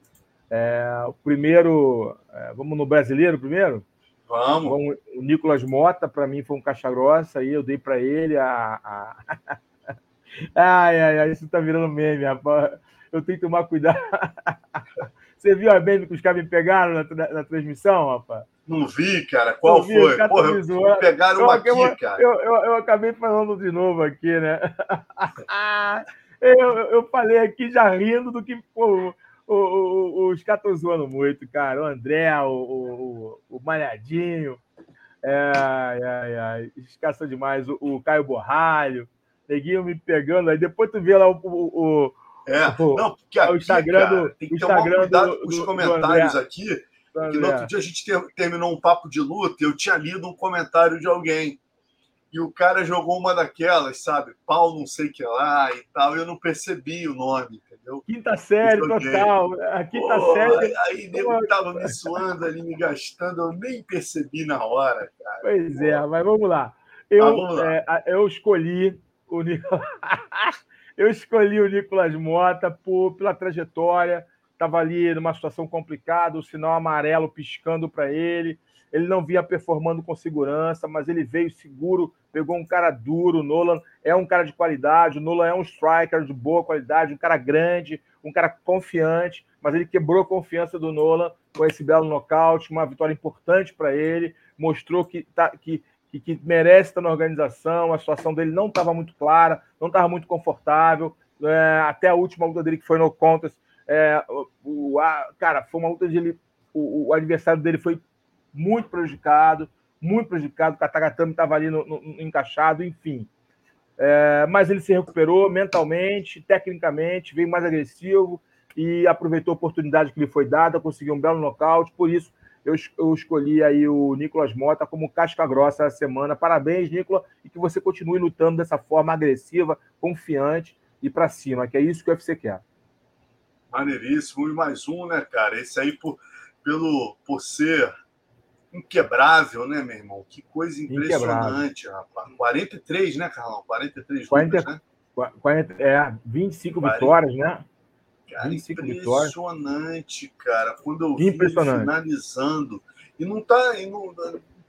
Speaker 3: É, o primeiro, é, vamos no brasileiro primeiro?
Speaker 2: Vamos.
Speaker 3: vamos o Nicolas Mota, para mim, foi um caixa grossa, aí eu dei para ele a. a... ai, ai, ai, isso tá virando meme, rapaz. Eu tenho que tomar cuidado. Você viu a meme que os caras me pegaram na, na, na transmissão, rapaz?
Speaker 2: Não vi, cara. Qual vi, foi? Porra, me pegaram uma aqui,
Speaker 3: eu,
Speaker 2: cara.
Speaker 3: Eu, eu, eu, acabei falando de novo aqui, né? eu, eu falei aqui já rindo do que pô, o, o, os caras estão zoando muito, cara. O André, o, o, o Malhadinho. É, ai, ai, ai. Escassou demais. O, o Caio Borralho. Neguinho me pegando. Aí depois tu vê lá o. o
Speaker 2: é, o, não, porque aqui, o Instagram cara, do, tem que ter Instagram cuidado do, com os comentários aqui. Que no outro dia a gente ter, terminou um papo de luta e eu tinha lido um comentário de alguém. E o cara jogou uma daquelas, sabe? Pau não sei que lá e tal. E eu não percebi o nome entendeu?
Speaker 3: Quinta série total. A quinta Pô, série.
Speaker 2: Aí nego tava me suando ali, me gastando, eu nem percebi na hora, cara.
Speaker 3: Pois é, mas vamos lá. Eu, ah, vamos lá. É, eu escolhi o eu escolhi o Nicolas Mota por, pela trajetória. Estava ali numa situação complicada, o sinal amarelo piscando para ele ele não vinha performando com segurança, mas ele veio seguro, pegou um cara duro. O Nolan é um cara de qualidade, o Nolan é um striker de boa qualidade, um cara grande, um cara confiante, mas ele quebrou a confiança do Nolan com esse belo nocaute, uma vitória importante para ele, mostrou que, tá, que, que, que, merece estar na organização, a situação dele não estava muito clara, não estava muito confortável, é, até a última luta dele, que foi no contest, é, o, o a, cara, foi uma luta de ele, o, o adversário dele foi muito prejudicado, muito prejudicado. O Katagatame estava ali no, no, encaixado, enfim. É, mas ele se recuperou mentalmente, tecnicamente, veio mais agressivo e aproveitou a oportunidade que lhe foi dada, conseguiu um belo nocaute. Por isso, eu, eu escolhi aí o Nicolas Mota como casca grossa da semana. Parabéns, Nicolas, e que você continue lutando dessa forma agressiva, confiante e para cima, que é isso que o UFC quer.
Speaker 2: Maneiríssimo. E mais um, né, cara? Esse aí, por, pelo, por ser inquebrável, né, meu irmão? Que coisa impressionante, rapaz. 43, né, Carlão? 43
Speaker 3: 40, lutas, né? 40, é, 25 40, vitórias, né?
Speaker 2: Cara, 25 impressionante, vitórias. cara. Quando eu vi finalizando. E não tá. E não,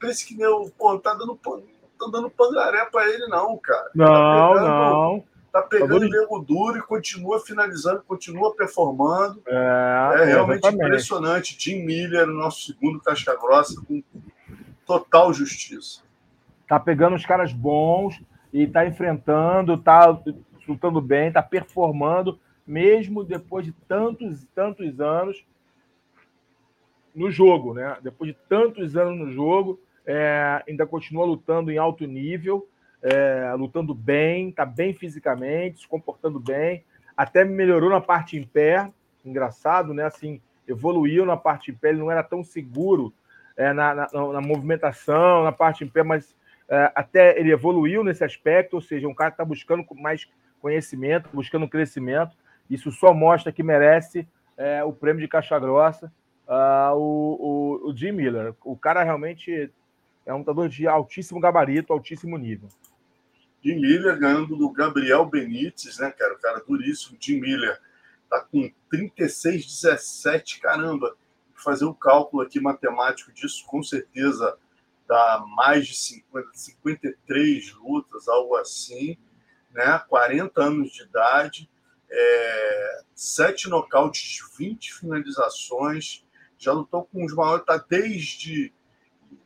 Speaker 2: parece que meu, pô, tá dando, tá dando pangaré pra ele, não, cara.
Speaker 3: Não, tá pegando, não.
Speaker 2: Tá pegando nego duro e continua finalizando, continua performando. É, é realmente exatamente. impressionante. Jim Miller, nosso segundo casca grossa, com total justiça.
Speaker 3: Tá pegando os caras bons e tá enfrentando, tá lutando bem, tá performando, mesmo depois de tantos tantos anos no jogo, né? Depois de tantos anos no jogo, é, ainda continua lutando em alto nível é, lutando bem, está bem fisicamente, se comportando bem, até melhorou na parte em pé, engraçado, né? Assim, evoluiu na parte em pé, ele não era tão seguro é, na, na, na, movimentação, na parte em pé, mas é, até ele evoluiu nesse aspecto, ou seja, um cara que está buscando mais conhecimento, buscando crescimento, isso só mostra que merece é, o prêmio de caixa grossa, uh, o, o, o Jim Miller. O cara realmente é um lutador de altíssimo gabarito, altíssimo nível.
Speaker 2: Jim Miller ganhando do Gabriel Benítez, né, cara? O cara duríssimo. Jim Miller tá com 36-17, caramba. Fazer o um cálculo aqui matemático disso, com certeza dá mais de 50, 53 lutas, algo assim, né? 40 anos de idade, é, 7 nocautes, 20 finalizações, já lutou com os maiores, tá desde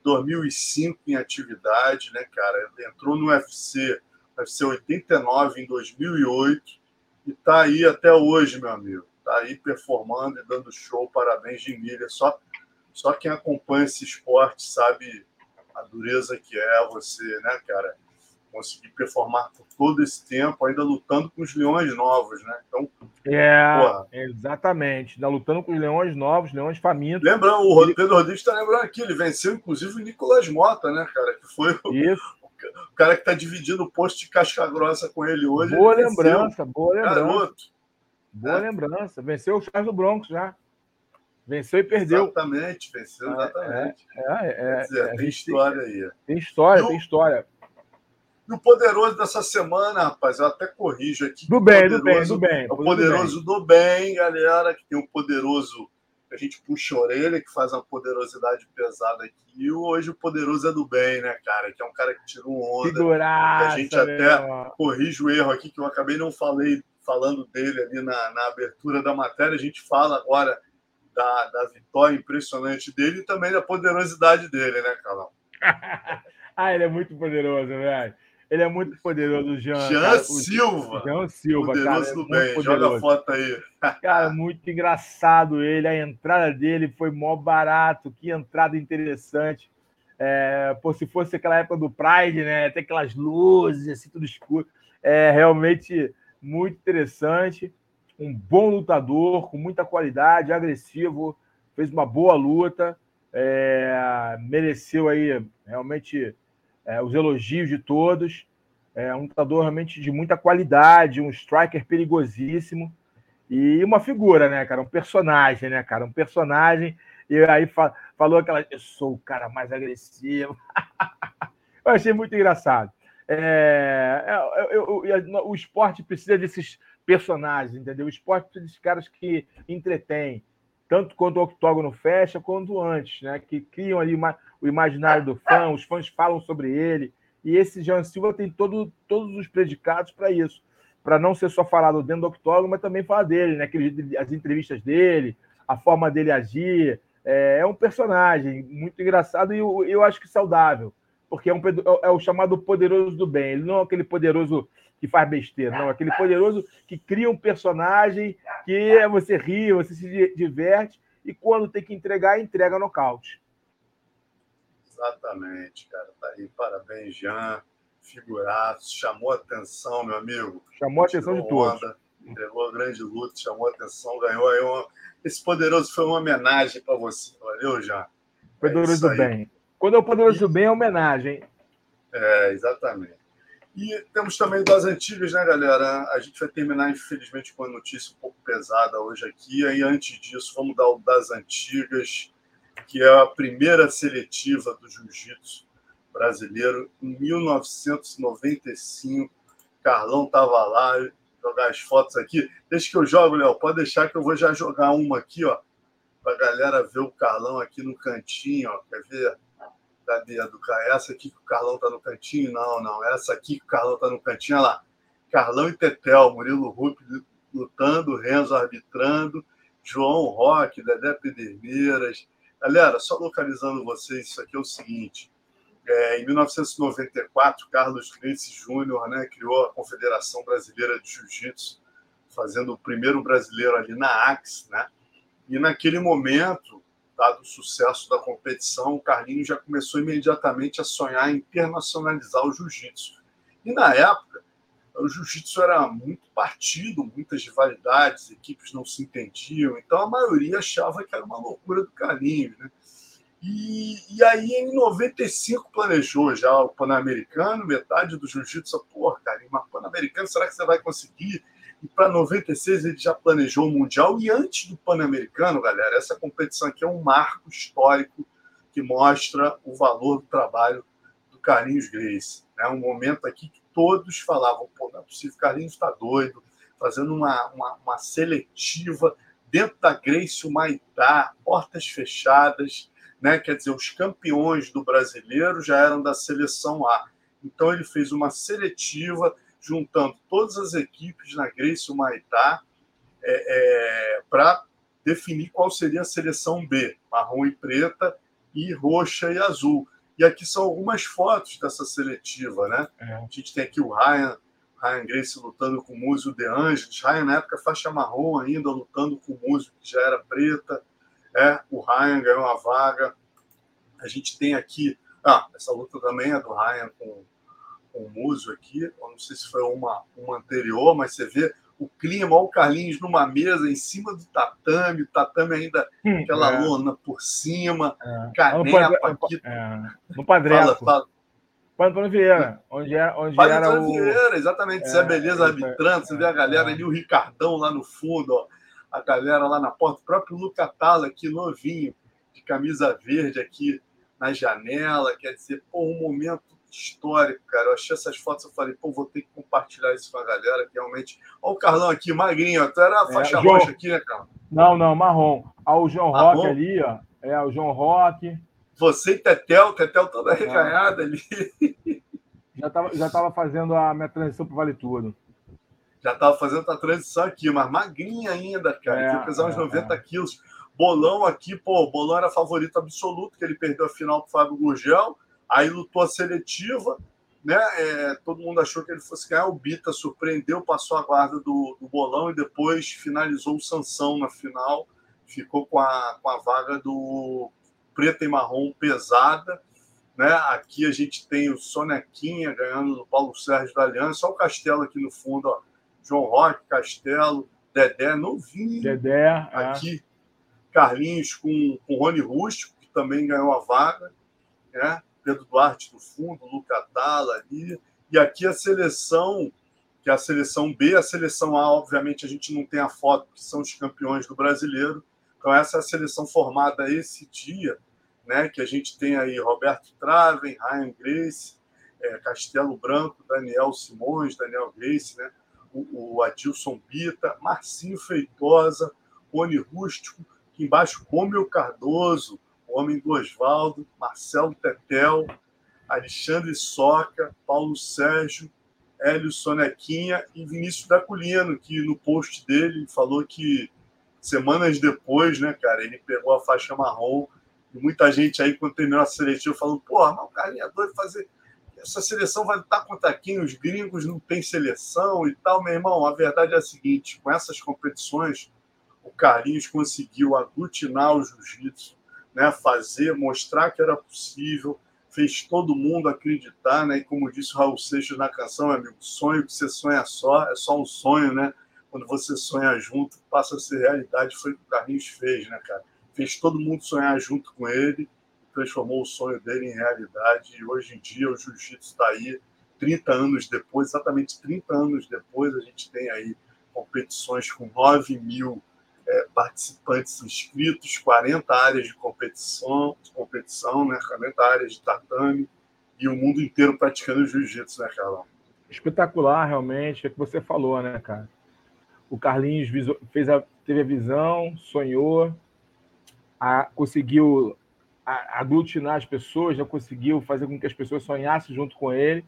Speaker 2: 2005 em atividade, né, cara? Entrou no UFC, UFC 89 em 2008 e tá aí até hoje, meu amigo. Tá aí performando e dando show. Parabéns de milha. Só, só quem acompanha esse esporte sabe a dureza que é você, né, cara? Conseguir performar por todo esse tempo, ainda lutando com os leões novos, né? Então,
Speaker 3: é, porra. exatamente. Ainda lutando com os leões novos, leões famintos.
Speaker 2: Lembra, o Pedro Rodrigues está lembrando aqui, ele venceu inclusive o Nicolas Mota, né, cara? Que foi o,
Speaker 3: Isso
Speaker 2: o cara que está dividindo o posto de casca grossa com ele hoje.
Speaker 3: Boa ele lembrança, boa lembrança. Garoto. Boa é. lembrança. Venceu o Charles do Bronx já. Venceu e perdeu.
Speaker 2: Exatamente, venceu é, exatamente.
Speaker 3: É, é, é,
Speaker 2: dizer, tem história aí.
Speaker 3: Tem história, tem história.
Speaker 2: E o poderoso dessa semana, rapaz, eu até corrijo aqui.
Speaker 3: Do bem, do bem, do bem.
Speaker 2: O poderoso do bem. do bem, galera, que tem o poderoso a gente puxa a orelha, que faz uma poderosidade pesada aqui. E hoje o poderoso é do bem, né, cara? Que é um cara que tirou onda.
Speaker 3: Figuraça,
Speaker 2: a gente até corrige o erro aqui, que eu acabei não falei falando dele ali na, na abertura da matéria. A gente fala agora da, da vitória impressionante dele e também da poderosidade dele, né, Carlão?
Speaker 3: ah, ele é muito poderoso, velho. Ele é muito poderoso, Jean.
Speaker 2: Jean cara. Silva.
Speaker 3: Jean Silva,
Speaker 2: poderoso
Speaker 3: cara.
Speaker 2: do é bem. Poderoso. Joga a foto aí.
Speaker 3: Cara, muito engraçado ele. A entrada dele foi mó barato. Que entrada interessante. É, pô, se fosse aquela época do Pride, né? Tem aquelas luzes, assim, tudo escuro. É realmente muito interessante. Um bom lutador, com muita qualidade, agressivo, fez uma boa luta. É, mereceu aí realmente é, os elogios de todos. É um lutador realmente de muita qualidade, um striker perigosíssimo e uma figura, né, cara? Um personagem, né, cara? Um personagem. E aí fa falou aquela. Eu sou o cara mais agressivo. eu achei muito engraçado. É, é eu, eu, eu, o esporte precisa desses personagens, entendeu? O esporte precisa desses caras que entretêm, tanto quando o octógono fecha, quanto antes, né? Que criam ali o imaginário do fã, os fãs falam sobre ele. E esse Jean Silva tem todo, todos os predicados para isso. Para não ser só falado dentro do octógono, mas também falar dele, né? As entrevistas dele, a forma dele agir. É, é um personagem muito engraçado e eu, eu acho que saudável, porque é, um, é o chamado poderoso do bem. Ele não é aquele poderoso que faz besteira, não. É aquele poderoso que cria um personagem que você ri, você se diverte e quando tem que entregar, entrega nocaute.
Speaker 2: Exatamente, cara. Tá aí, parabéns, Jean. Figuraço, chamou atenção, meu amigo.
Speaker 3: Chamou a atenção de todos.
Speaker 2: Entregou a grande luta, chamou atenção, ganhou aí uma... Esse poderoso foi uma homenagem para você. Valeu, Jean.
Speaker 3: Poderoso é do bem. Quando é o poderoso do bem, é homenagem.
Speaker 2: É, exatamente. E temos também das antigas, né, galera? A gente vai terminar, infelizmente, com uma notícia um pouco pesada hoje aqui. Aí, antes disso, vamos dar o das antigas que é a primeira seletiva do jiu-jitsu brasileiro em 1995. Carlão estava lá, jogar as fotos aqui. Deixa que eu jogo, Léo. Pode deixar que eu vou já jogar uma aqui, ó, para a galera ver o Carlão aqui no cantinho, ó. Quer ver? Cadê a do Essa aqui que o Carlão tá no cantinho? Não, não. Essa aqui que o Carlão tá no cantinho, olha lá. Carlão e Tetel, Murilo Rupp lutando, Renzo arbitrando, João Roque, Dedé Pederneiras. Galera, só localizando vocês, isso aqui é o seguinte. É, em 1994, Carlos Grace Júnior né, criou a Confederação Brasileira de Jiu-Jitsu, fazendo o primeiro brasileiro ali na AX. Né? E naquele momento, dado o sucesso da competição, o Carlinhos já começou imediatamente a sonhar em internacionalizar o jiu-jitsu. E na época, o jiu-jitsu era muito partido, muitas rivalidades, equipes não se entendiam, então a maioria achava que era uma loucura do Carlinhos. Né? E, e aí, em 95, planejou já o Pan-Americano, metade do jiu-jitsu. Porra, cara, mas Pan-Americano, será que você vai conseguir? E para 96 ele já planejou o Mundial. E antes do Pan-Americano, galera, essa competição aqui é um marco histórico que mostra o valor do trabalho do Carlinhos Grace. É um momento aqui que todos falavam: pô, não é possível, Carlinhos está doido, fazendo uma, uma, uma seletiva dentro da Grace Humaitá, portas fechadas né? Quer dizer, os campeões do brasileiro já eram da seleção A. Então ele fez uma seletiva juntando todas as equipes na Grace Humaitá é, é, para definir qual seria a seleção B, marrom e preta e roxa e azul. E aqui são algumas fotos dessa seletiva, né? É. A gente tem aqui o Ryan, Ryan Grace lutando com o Múzio De Angelis, Ryan na época faixa marrom ainda, lutando com o Múzio que já era preta, é, o Ryan ganhou uma vaga. A gente tem aqui. Ah, essa luta também é do Ryan com, com o Muso aqui. Eu não sei se foi uma, uma anterior, mas você vê o clima, olha o Carlinhos numa mesa em cima do tatame, o tatame ainda hum, aquela é. lona por cima, é. canepa aqui. É.
Speaker 3: No padrão. Fala, fala. Vieira, onde era, onde era o... Vieira,
Speaker 2: exatamente. É, você é beleza arbitrando, você vê a galera é. ali, o Ricardão lá no fundo, ó a galera lá na porta, o próprio Luca Tala aqui, novinho, de camisa verde aqui na janela, quer dizer, pô, um momento histórico, cara. Eu achei essas fotos, eu falei, pô, vou ter que compartilhar isso com a galera, que realmente. Olha o Carlão aqui, magrinho, tu era a é, faixa é, João... roxa aqui, né, Carlão?
Speaker 3: Não, não, marrom. Olha o João marrom. Roque ali, ó. É, o João Roque.
Speaker 2: Você e Tetel, Tetel toda reganhada é. ali.
Speaker 3: Já estava já tava fazendo a minha transição para Vale Tudo
Speaker 2: já estava fazendo a transição aqui, mas magrinha ainda, cara. É, Tinha pesar uns 90 é, é. quilos. Bolão aqui, pô, o Bolão era favorito absoluto, que ele perdeu a final para o Fábio Gurgel, aí lutou a seletiva, né? É, todo mundo achou que ele fosse ganhar. O Bita surpreendeu, passou a guarda do, do Bolão e depois finalizou o Sansão na final. Ficou com a, com a vaga do preta e marrom pesada. Né? Aqui a gente tem o Sonequinha ganhando do Paulo Sérgio da Aliança. Só o Castelo aqui no fundo, ó João Roque, Castelo, Dedé, novinho.
Speaker 3: Dedé. É.
Speaker 2: Aqui, é. Carlinhos com, com Rony Rústico, que também ganhou a vaga. Né? Pedro Duarte no fundo, Luca Tala ali. E aqui a seleção, que é a seleção B, a seleção A, obviamente, a gente não tem a foto, que são os campeões do brasileiro. Então, essa é a seleção formada esse dia, né? Que a gente tem aí Roberto Traven, Ryan Grace, é, Castelo Branco, Daniel Simões, Daniel Grace, né? o, o Adilson Bita, Marcinho Feitosa, Rony Rústico, embaixo Romeu Cardoso, homem do Oswaldo, Marcelo Tetel, Alexandre Soca, Paulo Sérgio, Hélio Sonequinha e Vinícius Daculino, que no post dele falou que semanas depois, né, cara, ele pegou a faixa marrom e muita gente aí, quando terminou a seletiva, falou: porra, mas o cara é doido fazer essa seleção vai estar contra quem? Os gringos não têm seleção e tal, meu irmão. A verdade é a seguinte: com essas competições, o Carlinhos conseguiu aglutinar o jiu-jitsu, né? fazer, mostrar que era possível, fez todo mundo acreditar, né? E como disse o Raul Seixas na canção, amigo, sonho que você sonha só, é só um sonho, né? Quando você sonha junto, passa a ser realidade. Foi o que o Carlinhos fez, né, cara? Fez todo mundo sonhar junto com ele transformou o sonho dele em realidade. E hoje em dia o jiu-jitsu está aí, 30 anos depois, exatamente 30 anos depois, a gente tem aí competições com 9 mil é, participantes inscritos, 40 áreas de competição, de competição né? 40 áreas de tatame e o mundo inteiro praticando jiu-jitsu, né, Carlão?
Speaker 3: Espetacular, realmente, é o que você falou, né, cara? O Carlinhos fez a, teve a visão, sonhou, a, conseguiu aglutinar as pessoas, já conseguiu fazer com que as pessoas sonhassem junto com ele.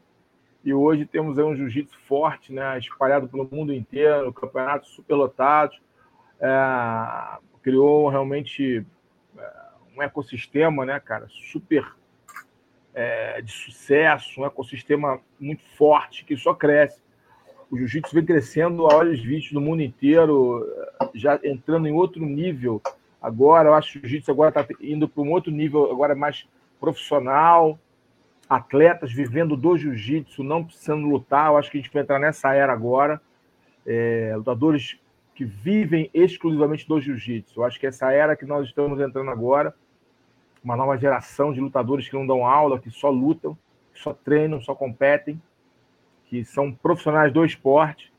Speaker 3: E hoje temos aí um jiu-jitsu forte, né, espalhado pelo mundo inteiro, campeonatos superlotados. É, criou realmente é, um ecossistema, né, cara, super é, de sucesso, um ecossistema muito forte que só cresce. O jiu-jitsu vem crescendo a olhos vistos no mundo inteiro, já entrando em outro nível. Agora, eu acho que o jiu-jitsu agora está indo para um outro nível, agora mais profissional. Atletas vivendo do jiu-jitsu, não precisando lutar. Eu acho que a gente vai entrar nessa era agora. É, lutadores que vivem exclusivamente do jiu-jitsu. Eu acho que essa era que nós estamos entrando agora uma nova geração de lutadores que não dão aula, que só lutam, só treinam, só competem, que são profissionais do esporte.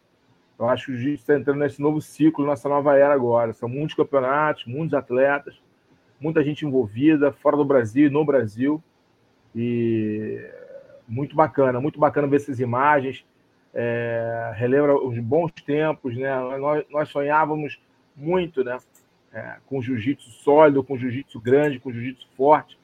Speaker 3: Eu acho que o jiu-jitsu está entrando nesse novo ciclo, nessa nova era agora. São muitos campeonatos, muitos atletas, muita gente envolvida, fora do Brasil e no Brasil. E muito bacana, muito bacana ver essas imagens. É, relembra os bons tempos, né? Nós, nós sonhávamos muito, né? é, com jiu-jitsu sólido, com jiu-jitsu grande, com jiu-jitsu forte,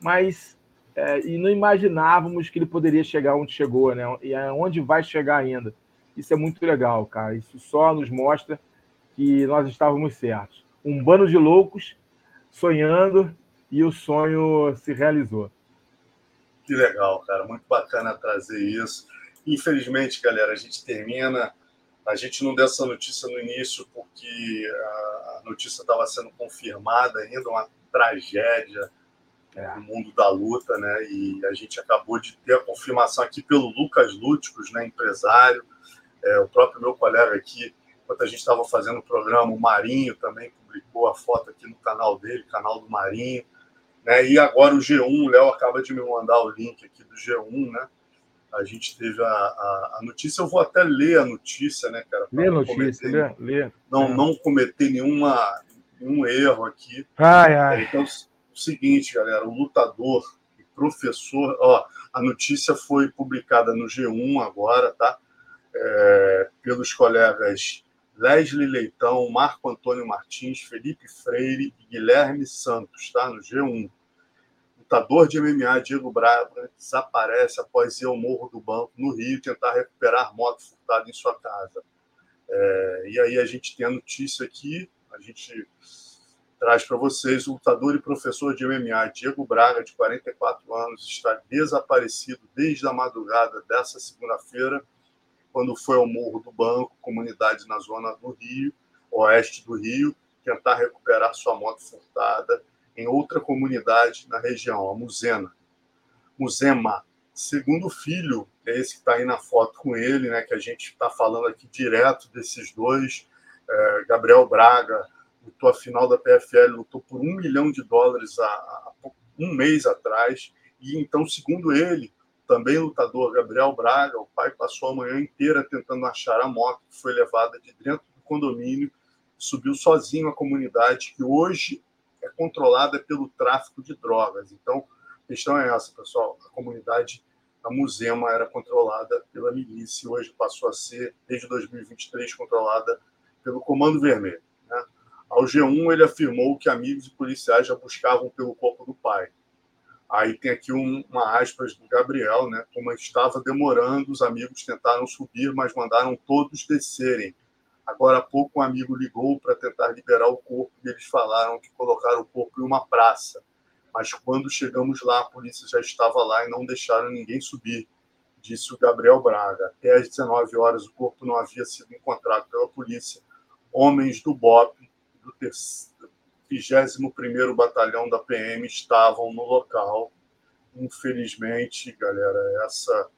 Speaker 3: mas é, e não imaginávamos que ele poderia chegar onde chegou, né? E aonde vai chegar ainda. Isso é muito legal, cara. Isso só nos mostra que nós estávamos certos. Um bando de loucos sonhando e o sonho se realizou.
Speaker 2: Que legal, cara. Muito bacana trazer isso. Infelizmente, galera, a gente termina a gente não deu essa notícia no início porque a notícia estava sendo confirmada ainda, uma tragédia é. no mundo da luta, né? E a gente acabou de ter a confirmação aqui pelo Lucas Lúticos, né, empresário, é, o próprio meu colega aqui, enquanto a gente estava fazendo o programa, o Marinho também publicou a foto aqui no canal dele, canal do Marinho, né? E agora o G1, o Léo acaba de me mandar o link aqui do G1, né? A gente teve a, a, a, notícia. Eu vou até ler a notícia, né, cara?
Speaker 3: Lê a notícia, lê, lê.
Speaker 2: Não, é. não cometer nenhuma, nenhum erro aqui.
Speaker 3: Ai, ai.
Speaker 2: Então, o seguinte, galera, o lutador e professor, ó, a notícia foi publicada no G1 agora, tá? É, pelos colegas Leslie Leitão, Marco Antônio Martins, Felipe Freire e Guilherme Santos, tá? No G1 lutador de MMA Diego Braga desaparece após ir ao Morro do Banco, no Rio, tentar recuperar moto furtada em sua casa. É, e aí a gente tem a notícia aqui, a gente traz para vocês o lutador e professor de MMA Diego Braga, de 44 anos, está desaparecido desde a madrugada dessa segunda-feira, quando foi ao Morro do Banco, comunidade na zona do Rio, oeste do Rio, tentar recuperar sua moto furtada em outra comunidade na região, a Muzena. Muzema, segundo filho, é esse que está aí na foto com ele, né, que a gente está falando aqui direto desses dois. É, Gabriel Braga lutou a final da PFL, lutou por um milhão de dólares há, há um mês atrás. E então, segundo ele, também lutador Gabriel Braga, o pai passou a manhã inteira tentando achar a moto que foi levada de dentro do condomínio, subiu sozinho a comunidade, que hoje é controlada pelo tráfico de drogas. Então, a questão é essa, pessoal. A comunidade, a Musema, era controlada pela milícia, hoje passou a ser, desde 2023, controlada pelo Comando Vermelho. Né? Ao G1, ele afirmou que amigos e policiais já buscavam pelo corpo do pai. Aí tem aqui um, uma aspas do Gabriel, né? Como estava demorando, os amigos tentaram subir, mas mandaram todos descerem Agora há pouco um amigo ligou para tentar liberar o corpo e eles falaram que colocaram o corpo em uma praça. Mas quando chegamos lá, a polícia já estava lá e não deixaram ninguém subir, disse o Gabriel Braga. Até às 19 horas o corpo não havia sido encontrado pela polícia. Homens do BOP, do 21º Batalhão da PM, estavam no local. Infelizmente, galera, essa?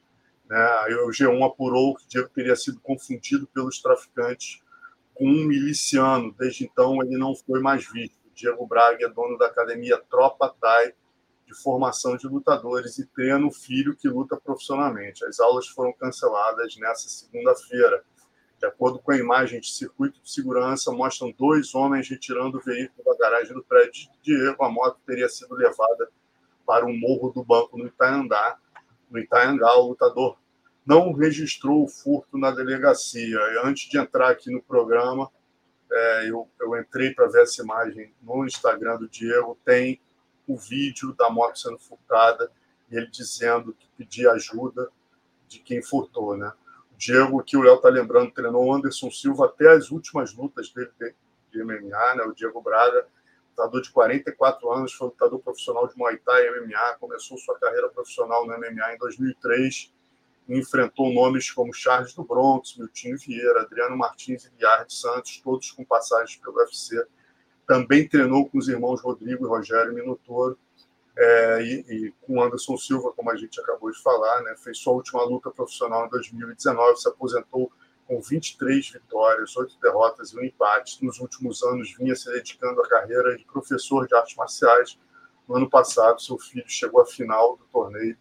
Speaker 2: Aí o G1 apurou que Diego teria sido confundido pelos traficantes com um miliciano. Desde então, ele não foi mais visto. Diego Braga é dono da academia Tropa Tai, de formação de lutadores, e treina o filho que luta profissionalmente. As aulas foram canceladas nessa segunda-feira. De acordo com a imagem de circuito de segurança, mostram dois homens retirando o veículo da garagem do prédio de Diego. A moto teria sido levada para o morro do banco no Itaiandá. No Itaiangá, o lutador não registrou o furto na delegacia. Antes de entrar aqui no programa, é, eu, eu entrei para ver essa imagem no Instagram do Diego. Tem o vídeo da moto sendo furtada e ele dizendo que pedia ajuda de quem furtou, né? O Diego, que o Léo está lembrando, treinou o Anderson Silva até as últimas lutas dele de, de MMA, né? O Diego Braga, lutador de 44 anos, foi lutador profissional de Muay Thai e MMA, começou sua carreira profissional no MMA em 2003 e enfrentou nomes como Charles do Bronx, Miltinho Vieira, Adriano Martins e Liard Santos, todos com passagens pelo UFC. Também treinou com os irmãos Rodrigo e Rogério Minotoro é, e, e, com Anderson Silva, como a gente acabou de falar, né, fez sua última luta profissional em 2019, se aposentou com 23 vitórias, 8 derrotas e um empate. Nos últimos anos, vinha se dedicando à carreira de professor de artes marciais. No ano passado, seu filho chegou à final do torneio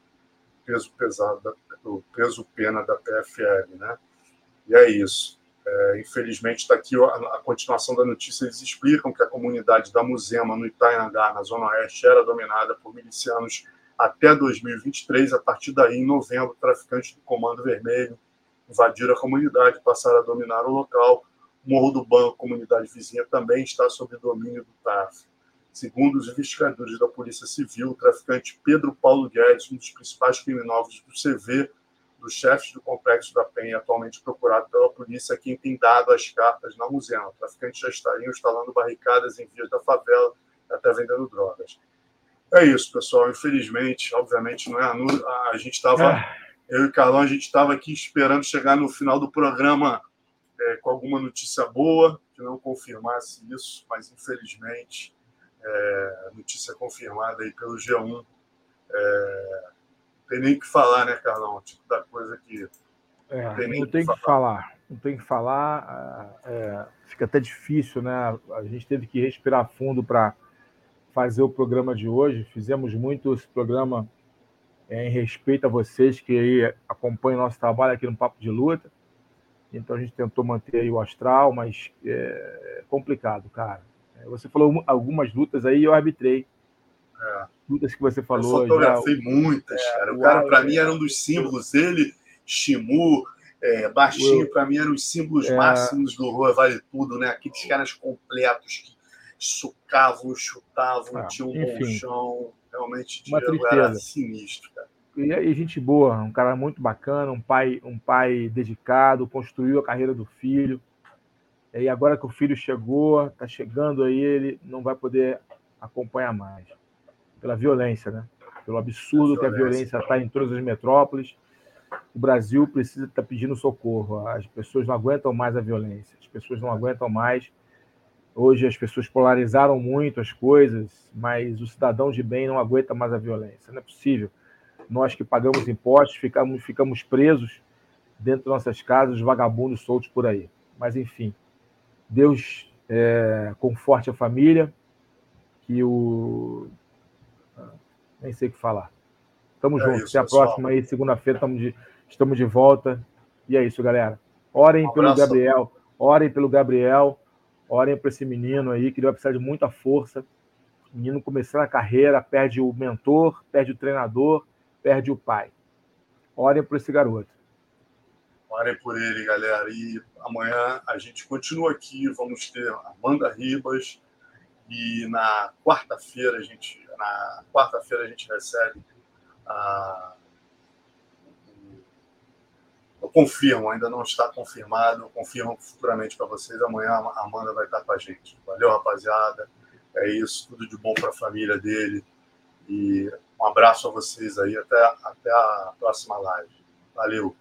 Speaker 2: peso pesado, do peso pena da PFL, né? E é isso. É, infelizmente, está aqui a, a, continuação da notícia. Eles explicam que a comunidade da Muzema, no Itaingá, na Zona Oeste, era dominada por milicianos até 2023. A partir daí, em novembro, traficantes do Comando Vermelho invadiram a comunidade passaram a dominar o local. Morro do Banco, comunidade vizinha, também está sob domínio do TAF. Segundo os investigadores da Polícia Civil, o traficante Pedro Paulo Guedes, um dos principais criminosos do CV, dos chefes do complexo da Penha, atualmente procurado pela polícia, quem tem dado as cartas na museu. O traficante já estariam instalando barricadas em vias da favela, até vendendo drogas. É isso, pessoal. Infelizmente, obviamente, não é a, a gente estava, é. Eu e Carlão, a gente estava aqui esperando chegar no final do programa é, com alguma notícia boa, que não confirmasse isso, mas infelizmente, é, notícia confirmada aí pelo G1. É, tem nem que falar, né, Carlão? Tipo da coisa que.
Speaker 3: É, não tem, não tem que, falar. falar. Não tem que falar. É, fica até difícil, né? A gente teve que respirar fundo para fazer o programa de hoje. Fizemos muito esse programa é, em respeito a vocês que aí acompanham nosso trabalho aqui no Papo de Luta. Então a gente tentou manter aí o astral, mas é complicado, cara. Você falou algumas lutas aí, eu arbitrei. É. Lutas que você falou.
Speaker 2: Eu fotografei já, muitas, é, cara. O cara, para mim, era um dos símbolos. Ele, Shimu, é, Baixinho, para mim, eram os símbolos é... máximos do Rua Vale Tudo, né? Aqueles caras completos que sucavam, chutavam, ah, tinham um bom chão. Realmente,
Speaker 3: uma Diego era sinistro, cara. E, e gente boa, um cara muito bacana, um pai, um pai dedicado, construiu a carreira do filho. E agora que o filho chegou, está chegando aí, ele não vai poder acompanhar mais pela violência, né? Pelo absurdo a que a violência está em todas as metrópoles. O Brasil precisa estar tá pedindo socorro. As pessoas não aguentam mais a violência. As pessoas não aguentam mais. Hoje as pessoas polarizaram muito as coisas, mas o cidadão de bem não aguenta mais a violência. Não é possível. Nós que pagamos impostos ficamos, ficamos presos dentro de nossas casas, vagabundos soltos por aí. Mas enfim, Deus é, conforte a família, que o nem sei o que falar. Tamo é junto. Isso, Até a pessoal. próxima aí, segunda-feira, estamos de, estamos de volta. E é isso, galera. Orem um pelo Gabriel. Orem pelo Gabriel. Orem para esse menino aí, que ele vai precisar de muita força. O menino começando a carreira, perde o mentor, perde o treinador, perde o pai. Orem por esse garoto.
Speaker 2: Orem por ele, galera. E amanhã a gente continua aqui. Vamos ter Amanda Ribas. E na quarta-feira a gente na quarta-feira a gente recebe a. Confirmo, ainda não está confirmado, confirmo futuramente para vocês. Amanhã a Amanda vai estar com a gente. Valeu, rapaziada. É isso, tudo de bom para a família dele. E um abraço a vocês aí. Até, até a próxima live. Valeu.